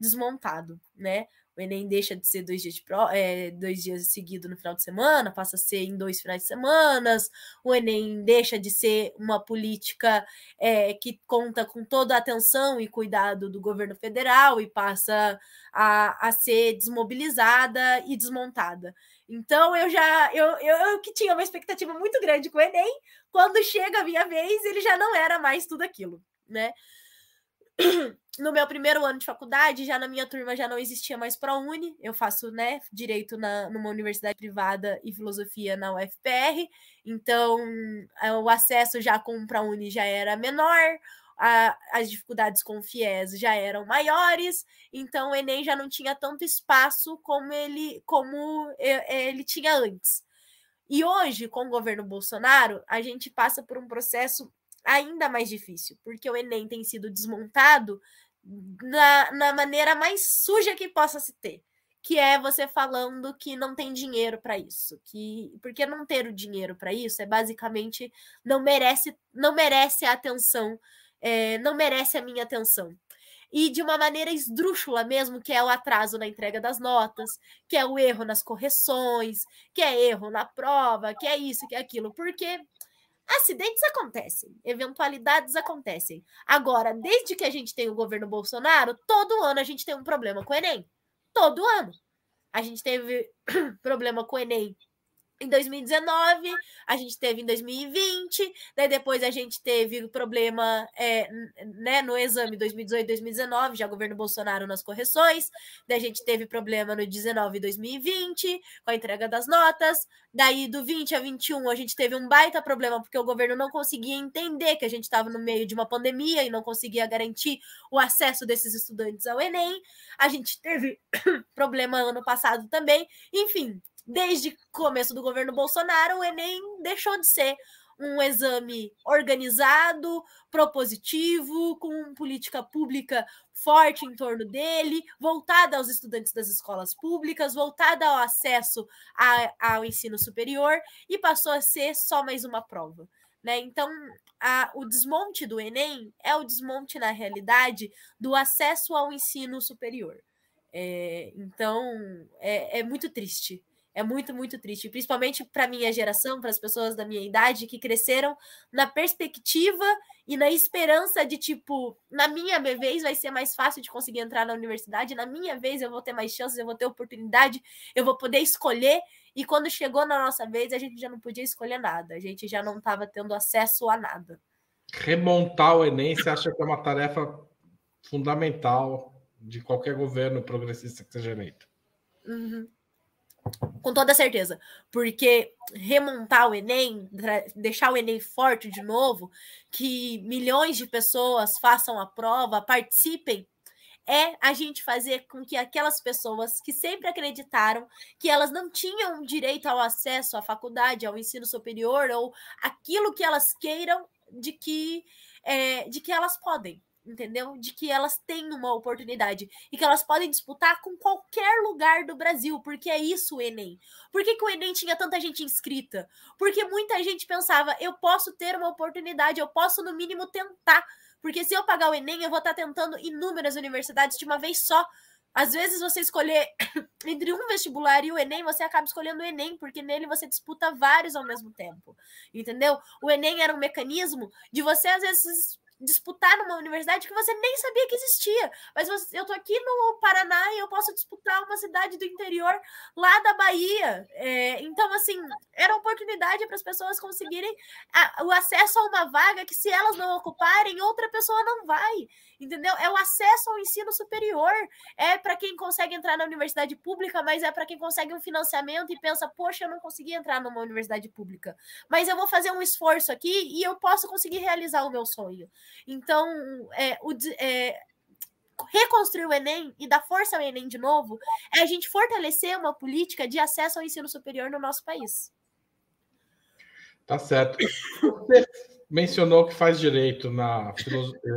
desmontado, né? O Enem deixa de ser dois dias, de pro, é, dois dias seguidos no final de semana, passa a ser em dois finais de semana. O Enem deixa de ser uma política é, que conta com toda a atenção e cuidado do governo federal e passa a, a ser desmobilizada e desmontada. Então eu já eu, eu, eu que tinha uma expectativa muito grande com o Enem, quando chega a minha vez, ele já não era mais tudo aquilo, né? No meu primeiro ano de faculdade, já na minha turma já não existia mais ProUni. Eu faço, né, direito na, numa universidade privada e filosofia na UFPR. Então, é, o acesso já com o ProUni já era menor, a, as dificuldades com o FIES já eram maiores, então o Enem já não tinha tanto espaço como ele como ele tinha antes. E hoje, com o governo Bolsonaro, a gente passa por um processo ainda mais difícil, porque o Enem tem sido desmontado na, na maneira mais suja que possa se ter, que é você falando que não tem dinheiro para isso, que porque não ter o dinheiro para isso é basicamente não merece não merece a atenção, é, não merece a minha atenção. E de uma maneira esdrúxula mesmo, que é o atraso na entrega das notas, que é o erro nas correções, que é erro na prova, que é isso, que é aquilo, porque Acidentes acontecem, eventualidades acontecem. Agora, desde que a gente tem o governo Bolsonaro, todo ano a gente tem um problema com o Enem. Todo ano. A gente teve problema com o Enem em 2019, a gente teve em 2020, daí depois a gente teve problema é, né, no exame 2018 2019, já governo Bolsonaro nas correções, daí a gente teve problema no 19 e 2020, com a entrega das notas, daí do 20 a 21 a gente teve um baita problema, porque o governo não conseguia entender que a gente estava no meio de uma pandemia e não conseguia garantir o acesso desses estudantes ao Enem, a gente teve problema ano passado também, enfim, desde o começo do governo Bolsonaro, o Enem deixou de ser um exame organizado, propositivo, com política pública forte em torno dele, voltada aos estudantes das escolas públicas, voltada ao acesso a, ao ensino superior, e passou a ser só mais uma prova. Né? Então, a, o desmonte do Enem é o desmonte, na realidade, do acesso ao ensino superior. É, então, é, é muito triste é muito, muito triste, principalmente para minha geração, para as pessoas da minha idade que cresceram na perspectiva e na esperança de tipo, na minha vez vai ser mais fácil de conseguir entrar na universidade, na minha vez eu vou ter mais chances, eu vou ter oportunidade, eu vou poder escolher. E quando chegou na nossa vez, a gente já não podia escolher nada, a gente já não estava tendo acesso a nada. Remontar o Enem, você acha que é uma tarefa fundamental de qualquer governo progressista que seja eleito? Uhum. Com toda certeza. Porque remontar o Enem, deixar o Enem forte de novo, que milhões de pessoas façam a prova, participem, é a gente fazer com que aquelas pessoas que sempre acreditaram que elas não tinham direito ao acesso à faculdade, ao ensino superior, ou aquilo que elas queiram, de que, é, de que elas podem entendeu? De que elas têm uma oportunidade e que elas podem disputar com qualquer lugar do Brasil, porque é isso o Enem. Por que, que o Enem tinha tanta gente inscrita? Porque muita gente pensava, eu posso ter uma oportunidade, eu posso no mínimo tentar, porque se eu pagar o Enem, eu vou estar tentando inúmeras universidades de uma vez só. Às vezes você escolher entre um vestibular e o Enem, você acaba escolhendo o Enem, porque nele você disputa vários ao mesmo tempo. Entendeu? O Enem era um mecanismo de você, às vezes, disputar numa universidade que você nem sabia que existia. Mas você, eu tô aqui no Paraná e eu posso disputar uma cidade do interior lá da Bahia. É, então, assim, era oportunidade para as pessoas conseguirem a, o acesso a uma vaga que, se elas não ocuparem, outra pessoa não vai. Entendeu? É o acesso ao ensino superior. É para quem consegue entrar na universidade pública, mas é para quem consegue um financiamento e pensa, poxa, eu não consegui entrar numa universidade pública. Mas eu vou fazer um esforço aqui e eu posso conseguir realizar o meu sonho. Então, é, o, é, reconstruir o Enem e dar força ao Enem de novo é a gente fortalecer uma política de acesso ao ensino superior no nosso país. Tá certo. Você mencionou que faz direito na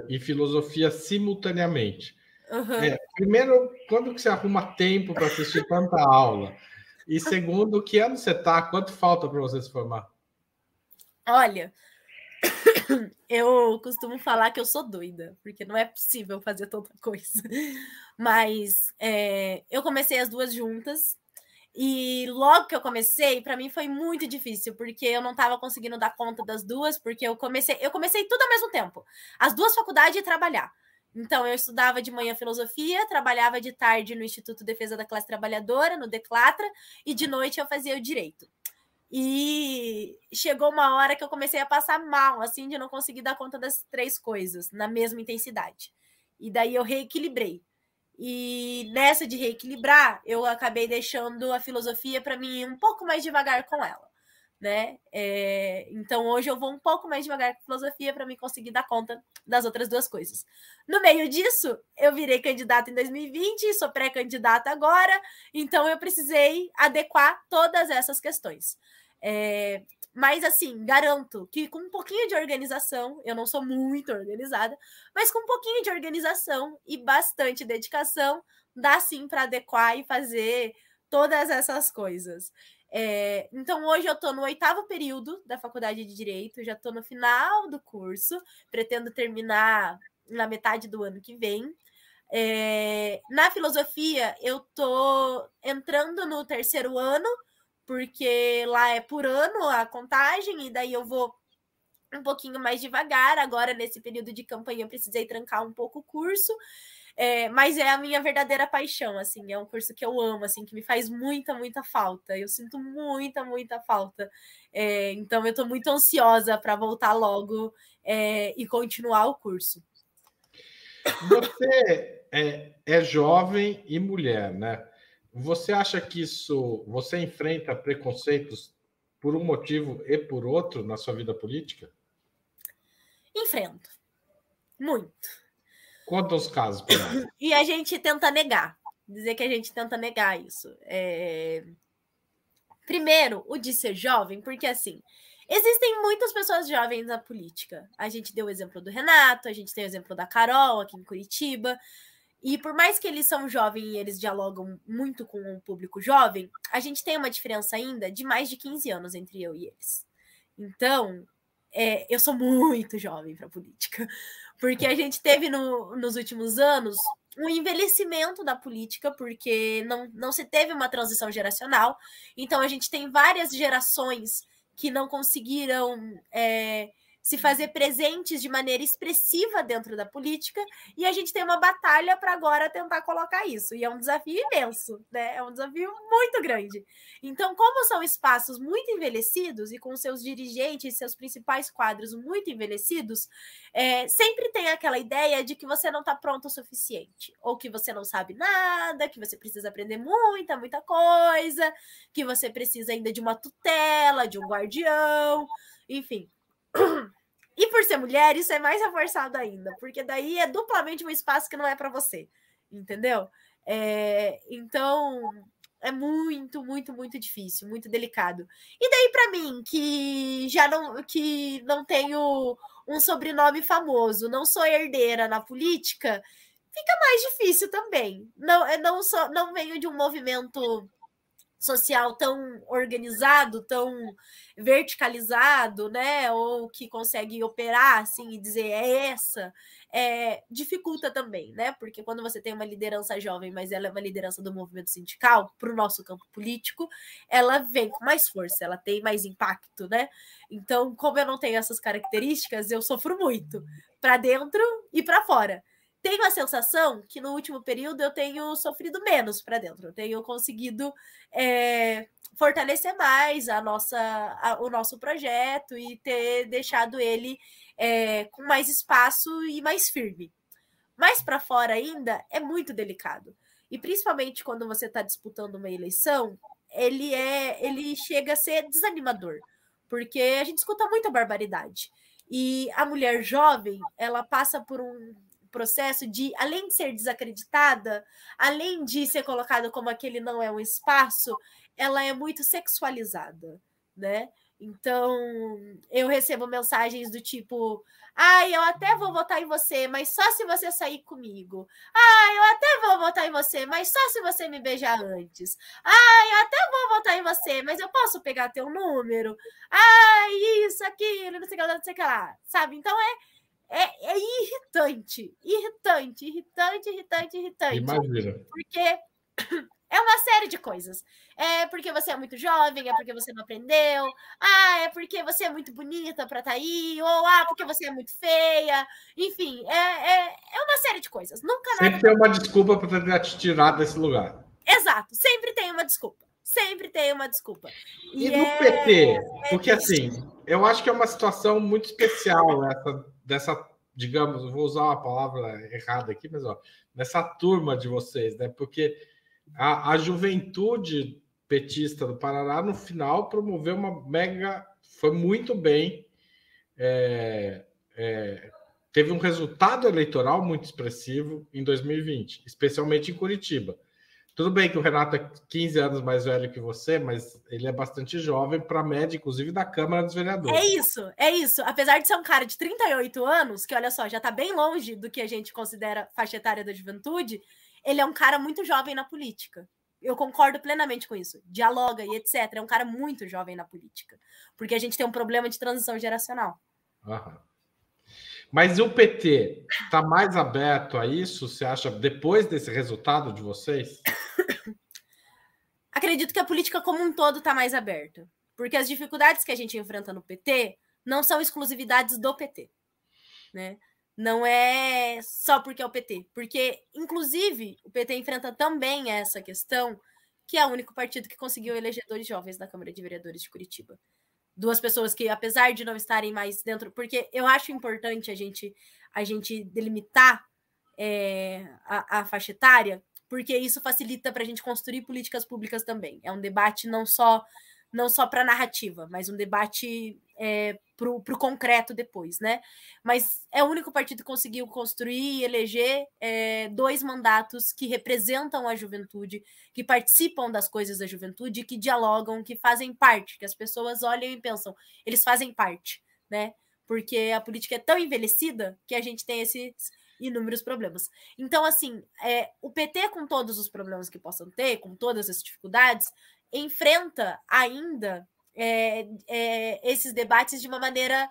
e filosofia simultaneamente. Uhum. É, primeiro, quando que você arruma tempo para assistir tanta aula? E segundo, que ano você está? Quanto falta para você se formar? Olha, eu costumo falar que eu sou doida, porque não é possível fazer tanta coisa. Mas é, eu comecei as duas juntas. E logo que eu comecei, para mim foi muito difícil, porque eu não estava conseguindo dar conta das duas, porque eu comecei, eu comecei tudo ao mesmo tempo. As duas faculdades e trabalhar. Então, eu estudava de manhã filosofia, trabalhava de tarde no Instituto de Defesa da Classe Trabalhadora, no Declatra, e de noite eu fazia o direito. E chegou uma hora que eu comecei a passar mal, assim, de não conseguir dar conta das três coisas na mesma intensidade. E daí eu reequilibrei. E nessa de reequilibrar, eu acabei deixando a filosofia para mim um pouco mais devagar com ela né? É, então hoje eu vou um pouco mais devagar com filosofia para me conseguir dar conta das outras duas coisas. No meio disso, eu virei candidata em 2020, sou pré-candidata agora, então eu precisei adequar todas essas questões. É, mas assim, garanto que com um pouquinho de organização, eu não sou muito organizada, mas com um pouquinho de organização e bastante dedicação, dá sim para adequar e fazer todas essas coisas. É, então, hoje eu estou no oitavo período da faculdade de Direito, já estou no final do curso, pretendo terminar na metade do ano que vem. É, na filosofia, eu estou entrando no terceiro ano, porque lá é por ano a contagem, e daí eu vou um pouquinho mais devagar. Agora, nesse período de campanha, eu precisei trancar um pouco o curso. É, mas é a minha verdadeira paixão, assim, é um curso que eu amo, assim, que me faz muita, muita falta. Eu sinto muita, muita falta. É, então eu estou muito ansiosa para voltar logo é, e continuar o curso. Você é, é jovem e mulher, né? Você acha que isso você enfrenta preconceitos por um motivo e por outro na sua vida política? Enfrento. Muito Quantos casos? e a gente tenta negar. Dizer que a gente tenta negar isso. É... Primeiro, o de ser jovem, porque assim, existem muitas pessoas jovens na política. A gente deu o exemplo do Renato, a gente tem o exemplo da Carol aqui em Curitiba. E por mais que eles são jovens e eles dialogam muito com o público jovem, a gente tem uma diferença ainda de mais de 15 anos entre eu e eles. Então, é, eu sou muito jovem para política. Porque a gente teve no, nos últimos anos um envelhecimento da política, porque não, não se teve uma transição geracional. Então, a gente tem várias gerações que não conseguiram é, se fazer presentes de maneira expressiva dentro da política, e a gente tem uma batalha para agora tentar colocar isso. E é um desafio imenso, né? É um desafio muito grande. Então, como são espaços muito envelhecidos e com seus dirigentes, seus principais quadros muito envelhecidos, é, sempre tem aquela ideia de que você não está pronto o suficiente, ou que você não sabe nada, que você precisa aprender muita, muita coisa, que você precisa ainda de uma tutela, de um guardião, enfim. E por ser mulher, isso é mais reforçado ainda, porque daí é duplamente um espaço que não é para você, entendeu? É, então é muito, muito, muito difícil, muito delicado. E daí para mim, que já não que não tenho um sobrenome famoso, não sou herdeira na política, fica mais difícil também. Não, não sou, não venho de um movimento social tão organizado, tão verticalizado, né? Ou que consegue operar assim e dizer é essa, é, dificulta também, né? Porque quando você tem uma liderança jovem, mas ela é uma liderança do movimento sindical para o nosso campo político, ela vem com mais força, ela tem mais impacto, né? Então, como eu não tenho essas características, eu sofro muito para dentro e para fora tenho a sensação que no último período eu tenho sofrido menos para dentro, eu tenho conseguido é, fortalecer mais a nossa, a, o nosso projeto e ter deixado ele é, com mais espaço e mais firme. Mais para fora ainda é muito delicado. E principalmente quando você está disputando uma eleição, ele é ele chega a ser desanimador, porque a gente escuta muita barbaridade. E a mulher jovem, ela passa por um, processo de, além de ser desacreditada, além de ser colocada como aquele não é um espaço, ela é muito sexualizada, né? Então, eu recebo mensagens do tipo: Ai, eu até vou votar em você, mas só se você sair comigo. Ai, eu até vou votar em você, mas só se você me beijar antes. Ai, eu até vou votar em você, mas eu posso pegar teu número. Ai, isso, aquilo, não sei o que lá, não sei o que lá. Sabe? Então é, é, é irritante. Irritante, irritante, irritante, irritante. Imagina. Porque é uma série de coisas. É porque você é muito jovem, é porque você não aprendeu. Ah, é porque você é muito bonita para estar tá aí. Ou ah, porque você é muito feia. Enfim, é, é, é uma série de coisas. Nunca Sempre tem uma desculpa para ter te tirado desse lugar. Exato, sempre tem uma desculpa. Sempre tem uma desculpa. E, e no é... PT? Porque assim, eu acho que é uma situação muito especial essa, dessa, digamos, vou usar uma palavra errada aqui, mas ó, nessa turma de vocês, né? Porque a, a juventude petista do Paraná, no final, promoveu uma mega. Foi muito bem. É, é, teve um resultado eleitoral muito expressivo em 2020, especialmente em Curitiba. Tudo bem que o Renato é 15 anos mais velho que você, mas ele é bastante jovem para a média, inclusive, da Câmara dos Vereadores. É isso, é isso. Apesar de ser um cara de 38 anos, que olha só, já está bem longe do que a gente considera faixa etária da juventude, ele é um cara muito jovem na política. Eu concordo plenamente com isso. Dialoga e etc. É um cara muito jovem na política. Porque a gente tem um problema de transição geracional. Aham. Mas o PT está mais aberto a isso, você acha, depois desse resultado de vocês? Acredito que a política como um todo está mais aberta. Porque as dificuldades que a gente enfrenta no PT não são exclusividades do PT. Né? Não é só porque é o PT, porque, inclusive, o PT enfrenta também essa questão, que é o único partido que conseguiu eleger dois jovens na Câmara de Vereadores de Curitiba. Duas pessoas que, apesar de não estarem mais dentro, porque eu acho importante a gente, a gente delimitar é, a, a faixa etária, porque isso facilita para a gente construir políticas públicas também. É um debate não só não só para narrativa, mas um debate é, para o concreto depois, né? Mas é o único partido que conseguiu construir e eleger é, dois mandatos que representam a juventude, que participam das coisas da juventude, que dialogam, que fazem parte, que as pessoas olham e pensam, eles fazem parte, né? Porque a política é tão envelhecida que a gente tem esses inúmeros problemas. Então, assim, é, o PT, com todos os problemas que possam ter, com todas as dificuldades, enfrenta ainda é, é, esses debates de uma maneira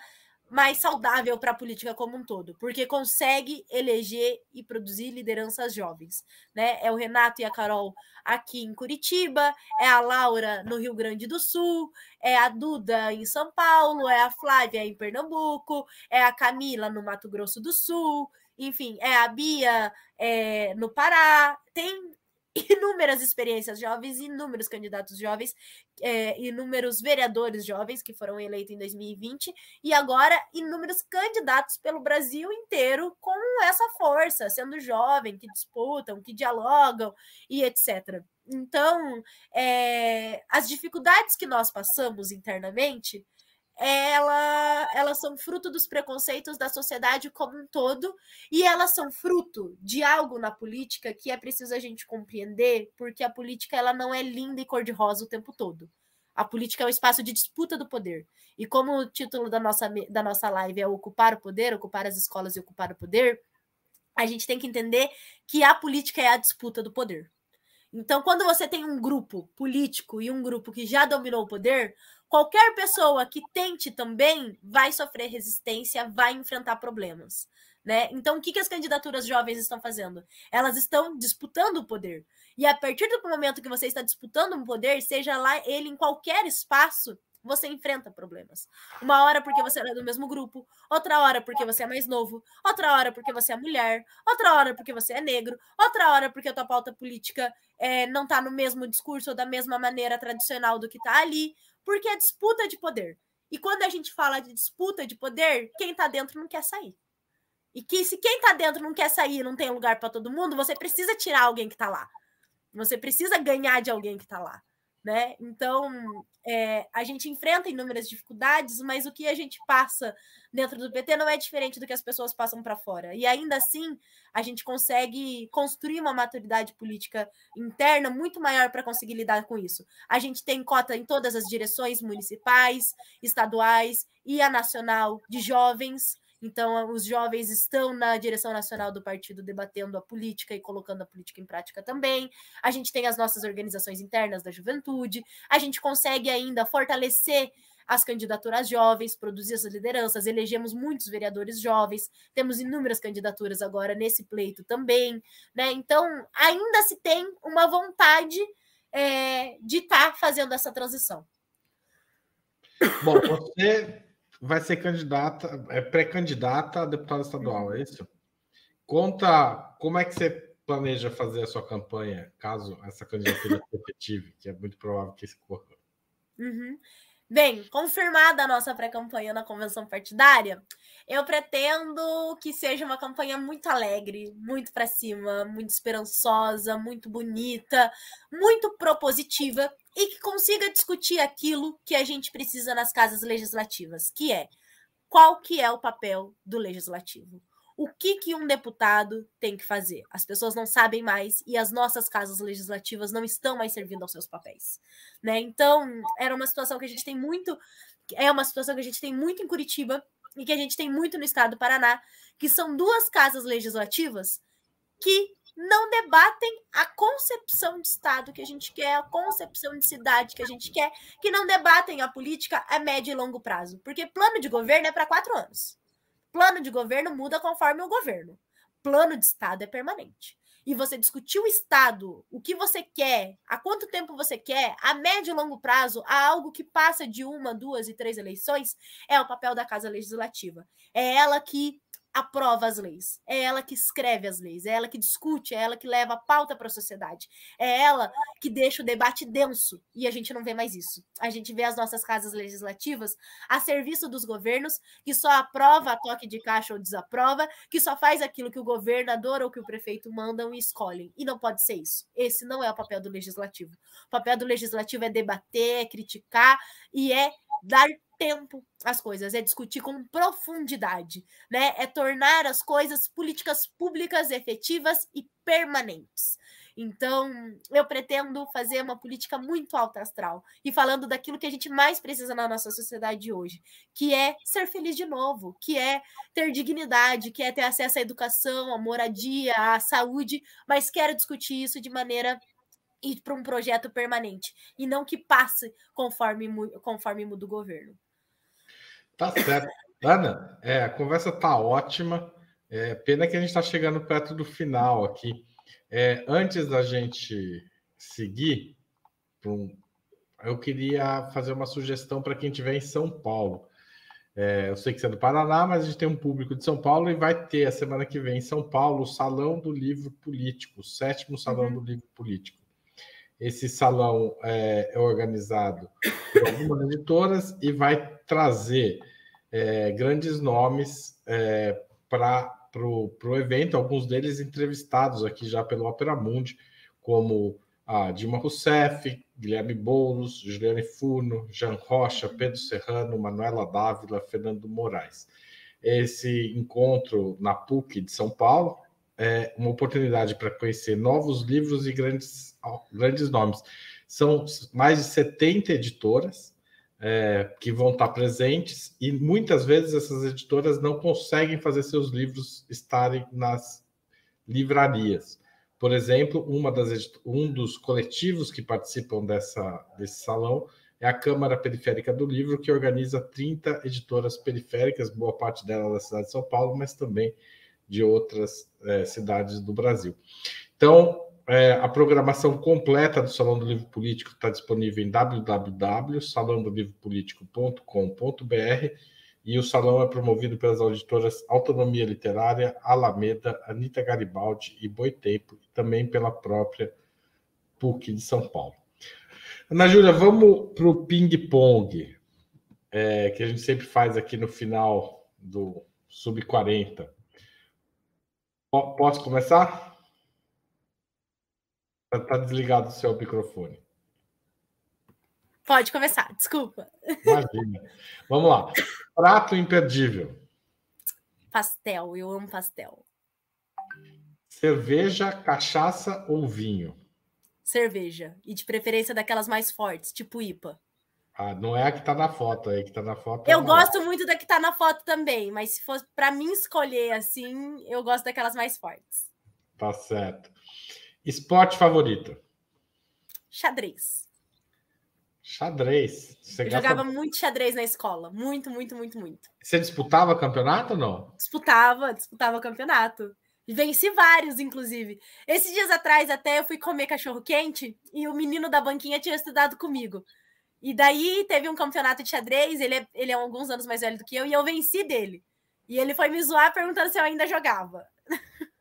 mais saudável para a política como um todo, porque consegue eleger e produzir lideranças jovens, né? É o Renato e a Carol aqui em Curitiba, é a Laura no Rio Grande do Sul, é a Duda em São Paulo, é a Flávia em Pernambuco, é a Camila no Mato Grosso do Sul, enfim, é a Bia é, no Pará. Tem inúmeras experiências jovens, inúmeros candidatos jovens, é, inúmeros vereadores jovens que foram eleitos em 2020 e agora inúmeros candidatos pelo Brasil inteiro com essa força, sendo jovem, que disputam, que dialogam e etc. Então, é, as dificuldades que nós passamos internamente ela, elas são fruto dos preconceitos da sociedade como um todo e elas são fruto de algo na política que é preciso a gente compreender, porque a política ela não é linda e cor-de-rosa o tempo todo. A política é um espaço de disputa do poder. E como o título da nossa, da nossa live é ocupar o poder, ocupar as escolas e ocupar o poder, a gente tem que entender que a política é a disputa do poder. Então, quando você tem um grupo político e um grupo que já dominou o poder, qualquer pessoa que tente também vai sofrer resistência, vai enfrentar problemas. Né? Então, o que, que as candidaturas jovens estão fazendo? Elas estão disputando o poder. E a partir do momento que você está disputando um poder, seja lá ele em qualquer espaço, você enfrenta problemas. Uma hora porque você é do mesmo grupo, outra hora porque você é mais novo, outra hora porque você é mulher, outra hora porque você é negro, outra hora porque a tua pauta política é, não está no mesmo discurso ou da mesma maneira tradicional do que está ali, porque é disputa de poder. E quando a gente fala de disputa de poder, quem está dentro não quer sair. E que se quem está dentro não quer sair, não tem lugar para todo mundo, você precisa tirar alguém que está lá. Você precisa ganhar de alguém que está lá. Né? Então, é, a gente enfrenta inúmeras dificuldades, mas o que a gente passa dentro do PT não é diferente do que as pessoas passam para fora. E ainda assim, a gente consegue construir uma maturidade política interna muito maior para conseguir lidar com isso. A gente tem cota em todas as direções municipais, estaduais e a nacional de jovens. Então, os jovens estão na direção nacional do partido debatendo a política e colocando a política em prática também. A gente tem as nossas organizações internas da juventude. A gente consegue ainda fortalecer as candidaturas jovens, produzir essas lideranças, elegemos muitos vereadores jovens, temos inúmeras candidaturas agora nesse pleito também, né? Então, ainda se tem uma vontade é, de estar tá fazendo essa transição. Bom, você vai ser candidata, é pré-candidata a deputada estadual, é isso? Conta como é que você planeja fazer a sua campanha, caso essa candidatura se efetive, que é muito provável que ocorra. Uhum. Bem, confirmada a nossa pré-campanha na convenção partidária, eu pretendo que seja uma campanha muito alegre, muito para cima, muito esperançosa, muito bonita, muito propositiva e que consiga discutir aquilo que a gente precisa nas casas legislativas, que é qual que é o papel do legislativo o que, que um deputado tem que fazer. As pessoas não sabem mais e as nossas casas legislativas não estão mais servindo aos seus papéis. Né? Então, era uma situação que a gente tem muito. É uma situação que a gente tem muito em Curitiba e que a gente tem muito no estado do Paraná, que são duas casas legislativas que não debatem a concepção de Estado que a gente quer, a concepção de cidade que a gente quer, que não debatem a política a médio e longo prazo. Porque plano de governo é para quatro anos. Plano de governo muda conforme o governo. Plano de Estado é permanente. E você discutir o Estado, o que você quer, há quanto tempo você quer, a médio e longo prazo, há algo que passa de uma, duas e três eleições, é o papel da Casa Legislativa. É ela que aprova as leis, é ela que escreve as leis, é ela que discute, é ela que leva a pauta para a sociedade, é ela que deixa o debate denso e a gente não vê mais isso. A gente vê as nossas casas legislativas a serviço dos governos que só aprova a toque de caixa ou desaprova, que só faz aquilo que o governador ou que o prefeito mandam e escolhem. E não pode ser isso. Esse não é o papel do legislativo. O papel do legislativo é debater, é criticar e é dar tempo as coisas, é discutir com profundidade, né? É tornar as coisas políticas públicas efetivas e permanentes. Então, eu pretendo fazer uma política muito alta astral e falando daquilo que a gente mais precisa na nossa sociedade hoje, que é ser feliz de novo, que é ter dignidade, que é ter acesso à educação, à moradia, à saúde, mas quero discutir isso de maneira ir para um projeto permanente e não que passe conforme, conforme muda o governo. Tá certo. Ana, é, a conversa tá ótima. É, pena que a gente está chegando perto do final aqui. É, antes da gente seguir, eu queria fazer uma sugestão para quem estiver em São Paulo. É, eu sei que você é do Paraná, mas a gente tem um público de São Paulo e vai ter a semana que vem em São Paulo o Salão do Livro Político, o sétimo Salão uhum. do Livro Político. Esse salão é, é organizado por algumas editoras e vai trazer é, grandes nomes é, para o evento, alguns deles entrevistados aqui já pelo Opera Mundi, como a Dilma Rousseff, Guilherme Boulos, Juliane Furno, Jean Rocha, Pedro Serrano, Manuela Dávila, Fernando Moraes. Esse encontro na PUC de São Paulo é uma oportunidade para conhecer novos livros e grandes, grandes nomes. São mais de 70 editoras é, que vão estar presentes, e muitas vezes essas editoras não conseguem fazer seus livros estarem nas livrarias. Por exemplo, uma das, um dos coletivos que participam dessa, desse salão é a Câmara Periférica do Livro, que organiza 30 editoras periféricas, boa parte delas da cidade de São Paulo, mas também de outras é, cidades do Brasil. Então, é, a programação completa do Salão do Livro Político está disponível em www.salãodolivropolitico.com.br e o salão é promovido pelas auditoras Autonomia Literária, Alameda, Anita Garibaldi e Boitempo, e também pela própria PUC de São Paulo. Ana Júlia, vamos para o ping-pong, é, que a gente sempre faz aqui no final do Sub-40. Posso começar? Está desligado o seu microfone. Pode começar, desculpa. Imagina. Vamos lá. Prato imperdível. Pastel, eu amo pastel. Cerveja, cachaça ou vinho? Cerveja. E de preferência daquelas mais fortes, tipo IPA. Ah, não é a que tá na foto, aí que tá na foto. é Eu uma- gosto muito da que tá na foto também, mas se fosse para mim escolher assim, eu gosto daquelas mais fortes. Tá certo. Esporte favorito? Xadrez. Xadrez. Você, Eu gosta- jogava muito xadrez na escola. Muito, muito, muito, muito. Você disputava campeonato ou não? Disputava, disputava campeonato. Venci vários, inclusive. Esses dias atrás, até eu fui comer cachorro quente e o menino da banquinha tinha estudado comigo. E daí teve um campeonato de xadrez, ele é, ele é alguns anos mais velho do que eu, e eu venci dele. E ele foi me zoar perguntando se eu ainda jogava.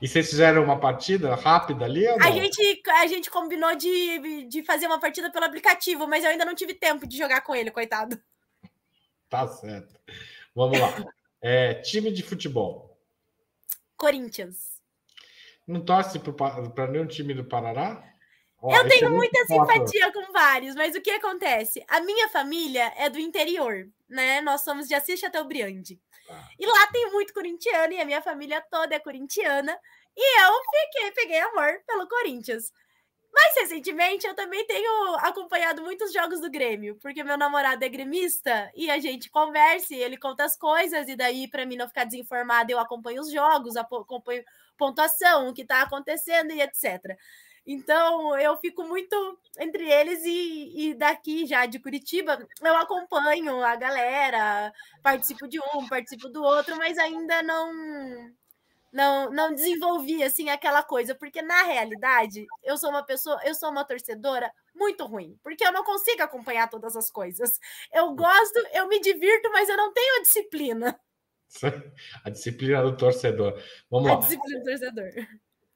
E vocês fizeram uma partida rápida ali? A gente, a gente combinou de, de fazer uma partida pelo aplicativo, mas eu ainda não tive tempo de jogar com ele, coitado. Tá certo. Vamos lá. É, time de futebol. Corinthians. Não torce para nenhum time do Parará? Ó, Eu tenho muita simpatia com vários, mas o que acontece? A minha família é do interior, né? Nós somos de Assis Chateaubriand. Tá. E lá tem muito corintiano, e a minha família toda é corintiana. E eu fiquei, peguei amor pelo Corinthians. Mais recentemente, eu também tenho acompanhado muitos jogos do Grêmio, porque meu namorado é gremista e a gente conversa e ele conta as coisas, e daí, para mim não ficar desinformada, eu acompanho os jogos, acompanho pontuação, o que está acontecendo e etc. Então, eu fico muito entre eles e, e daqui já de Curitiba, eu acompanho a galera, participo de um, participo do outro, mas ainda não não não desenvolvi assim aquela coisa, porque na realidade, eu sou uma pessoa, eu sou uma torcedora muito ruim, porque eu não consigo acompanhar todas as coisas. Eu gosto, eu me divirto, mas eu não tenho a disciplina. A disciplina do torcedor. Vamos A lá. disciplina do torcedor.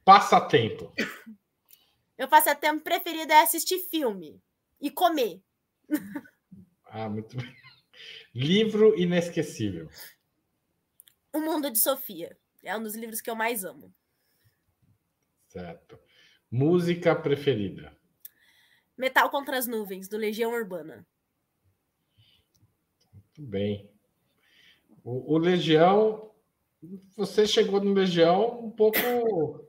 Passatempo. Meu passatempo preferido é assistir filme e comer. Ah, muito bem. Livro inesquecível. O Mundo de Sofia. É um dos livros que eu mais amo. Certo. Música preferida. Metal contra as Nuvens, do Legião Urbana. Muito bem. O, o Legião, você chegou no Legião um pouco,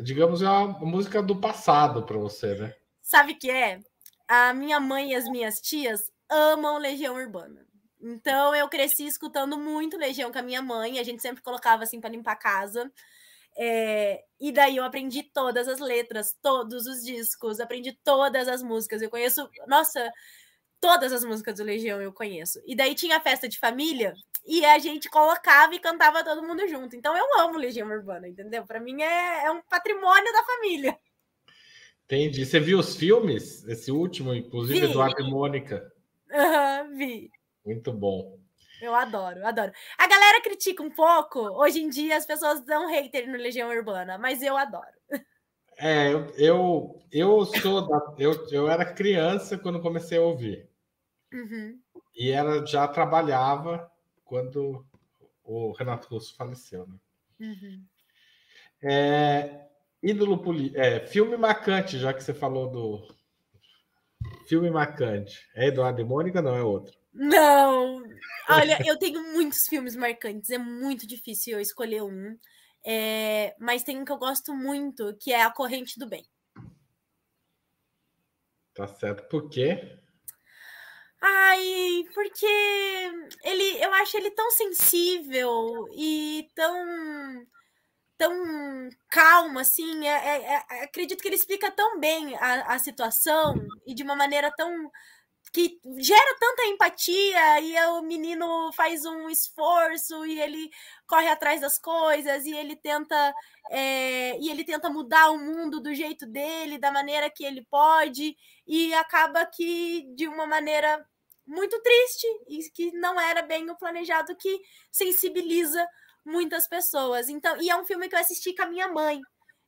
digamos, é uma música do passado para você, né? Sabe o que é? A minha mãe e as minhas tias amam Legião Urbana. Então eu cresci escutando muito Legião com a minha mãe. A gente sempre colocava assim para limpar a casa. É, e daí eu aprendi todas as letras, todos os discos, aprendi todas as músicas. Eu conheço, nossa, todas as músicas do Legião eu conheço. E daí tinha festa de família e a gente colocava e cantava todo mundo junto. Então eu amo Legião Urbana, entendeu? Para mim é, é um patrimônio da família. Entendi. Você viu os filmes? Esse último, inclusive, Vi. Eduardo e Mônica. Aham, vi. Muito bom. Eu adoro, adoro. A galera critica um pouco. Hoje em dia as pessoas dão hater no Legião Urbana, mas eu adoro. É, eu, eu, eu sou da, eu, eu era criança quando comecei a ouvir. Uhum. E ela já trabalhava quando o Renato Russo faleceu. Né? Uhum. É, ídolo político. É, filme marcante, já que você falou do. Filme marcante. É Eduardo e Mônica? Não, é outro. Não! Olha, eu tenho muitos filmes marcantes, é muito difícil eu escolher um. É, mas tem um que eu gosto muito, que é A Corrente do Bem. Tá certo. Por quê? Ai, porque ele, eu acho ele tão sensível e tão tão calmo assim. É, é, é, acredito que ele explica tão bem a, a situação e de uma maneira tão que gera tanta empatia e o menino faz um esforço e ele corre atrás das coisas e ele tenta é, e ele tenta mudar o mundo do jeito dele, da maneira que ele pode e acaba que de uma maneira muito triste e que não era bem o planejado que sensibiliza muitas pessoas. Então, e é um filme que eu assisti com a minha mãe.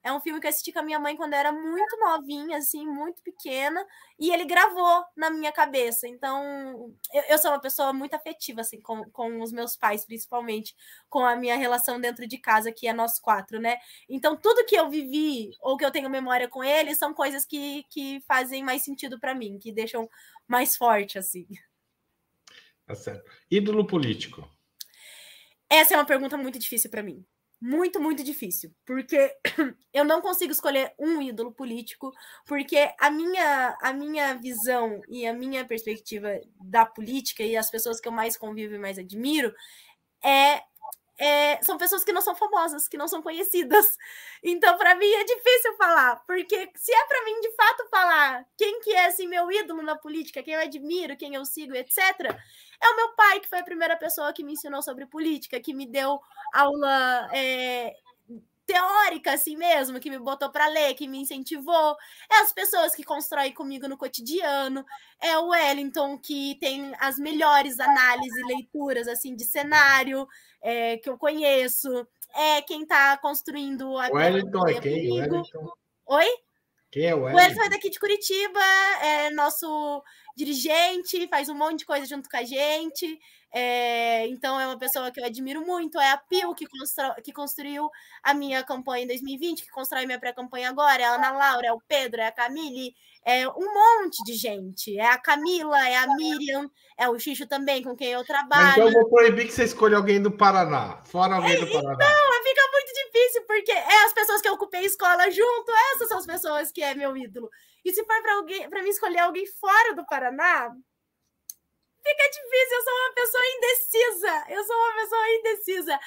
É um filme que eu assisti com a minha mãe quando eu era muito novinha, assim, muito pequena, e ele gravou na minha cabeça. Então, eu, eu sou uma pessoa muito afetiva, assim, com, com os meus pais, principalmente, com a minha relação dentro de casa, que é nós quatro, né? Então, tudo que eu vivi ou que eu tenho memória com eles são coisas que, que fazem mais sentido para mim, que deixam mais forte, assim. Tá certo. Ídolo político. Essa é uma pergunta muito difícil para mim muito, muito difícil, porque eu não consigo escolher um ídolo político, porque a minha, a minha visão e a minha perspectiva da política e as pessoas que eu mais convivo e mais admiro é é, são pessoas que não são famosas, que não são conhecidas. Então, para mim é difícil falar, porque se é para mim de fato falar quem que é assim meu ídolo na política, quem eu admiro, quem eu sigo, etc, é o meu pai que foi a primeira pessoa que me ensinou sobre política, que me deu aula é, teórica assim mesmo, que me botou para ler, que me incentivou, é as pessoas que constroem comigo no cotidiano, é o Wellington que tem as melhores análises e leituras assim de cenário é, que eu conheço, é quem está construindo a Wellington é quem? Wellington. Oi? Quem é o Wellington? O Wellington é daqui de Curitiba, é nosso dirigente, faz um monte de coisa junto com a gente. É, então, é uma pessoa que eu admiro muito. É a Pio que, constru, que construiu a minha campanha em 2020, que constrói minha pré-campanha agora. É a Ana Laura, é o Pedro, é a Camille, é um monte de gente. É a Camila, é a Miriam, é o Xixo também, com quem eu trabalho. Então, eu vou proibir que você escolha alguém do Paraná, fora alguém do Paraná. Não, fica difícil, porque é as pessoas que eu ocupei escola junto, essas são as pessoas que é meu ídolo. E se for para alguém, para mim escolher alguém fora do Paraná, fica difícil. Eu sou uma pessoa indecisa. Eu sou uma pessoa indecisa.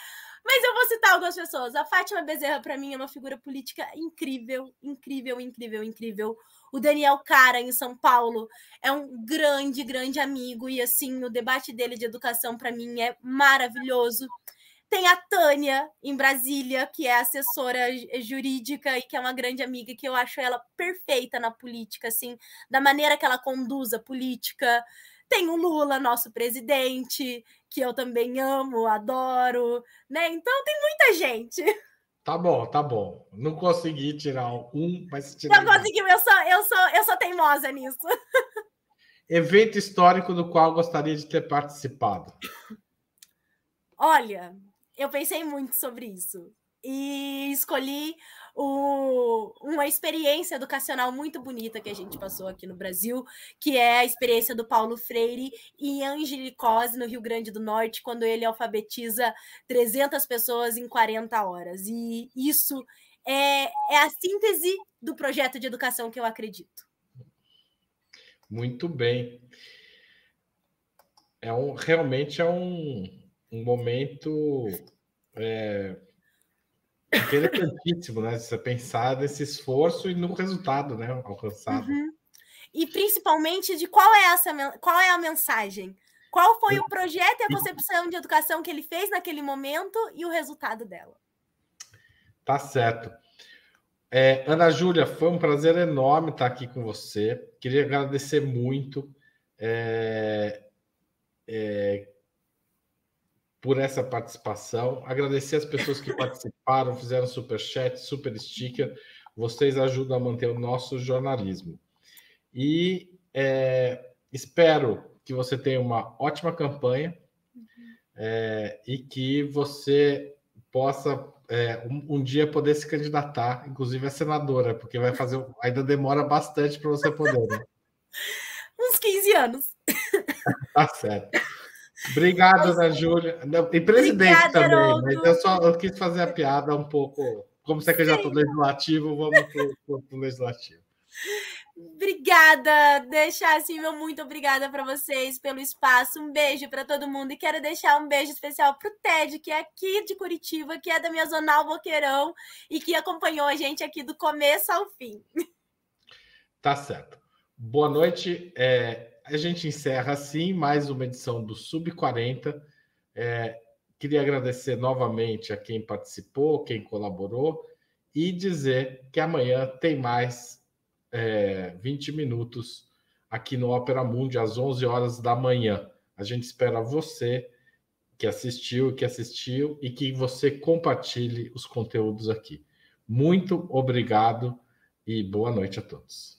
Mas eu vou citar algumas pessoas. A Fátima Bezerra, para mim, é uma figura política incrível, incrível, incrível, incrível. O Daniel Cara, em São Paulo, é um grande, grande amigo. E, assim, o debate dele de educação, para mim, é maravilhoso. Tem a Tânia, em Brasília, que é assessora jurídica e que é uma grande amiga, que eu acho ela perfeita na política, assim, da maneira que ela conduz a política. Tem o Lula, nosso presidente, que eu também amo, adoro, né? Então tem muita gente. Tá bom, tá bom. Não consegui tirar um, mas tirar. Não conseguiu, eu sou, eu sou, eu sou teimosa nisso. Evento histórico do qual gostaria de ter participado. Olha, eu pensei muito sobre isso e escolhi o, uma experiência educacional muito bonita que a gente passou aqui no Brasil, que é a experiência do Paulo Freire em Angelicose, no Rio Grande do Norte, quando ele alfabetiza 300 pessoas em 40 horas. E isso é, é a síntese do projeto de educação que eu acredito. Muito bem. É um, realmente é um, um momento é, Interessantíssimo, né? Você pensar nesse esforço e no resultado, né? Alcançado. Uhum. E principalmente de qual é essa qual é a mensagem? Qual foi o projeto e a concepção de educação que ele fez naquele momento e o resultado dela? Tá certo. É, Ana Júlia, foi um prazer enorme estar aqui com você. Queria agradecer muito. É, é, por essa participação. Agradecer as pessoas que participaram, fizeram super chat, super sticker. Vocês ajudam a manter o nosso jornalismo. E é, espero que você tenha uma ótima campanha é, e que você possa é, um, um, dia poder se candidatar, inclusive a senadora, porque vai fazer ainda demora bastante para você poder. Né? Uns 15 anos. tá certo. Obrigado, Ana Júlia. E presidente Obrigada, também, mas eu só eu quis fazer a piada um pouco. Como você é candidato legislativo, vamos para o legislativo. Obrigada, deixar assim meu muito obrigada para vocês pelo espaço. Um beijo para todo mundo e quero deixar um beijo especial para o Ted, que é aqui de Curitiba, que é da minha zonal Boqueirão e que acompanhou a gente aqui do começo ao fim. Tá certo. Boa noite. É, a gente encerra assim mais uma edição do Sub 40. É, queria agradecer novamente a quem participou, quem colaborou e dizer que amanhã tem mais é, 20 minutos aqui no Opera Mundi às 11 horas da manhã. A gente espera você que assistiu, que assistiu e que você compartilhe os conteúdos aqui. Muito obrigado e boa noite a todos.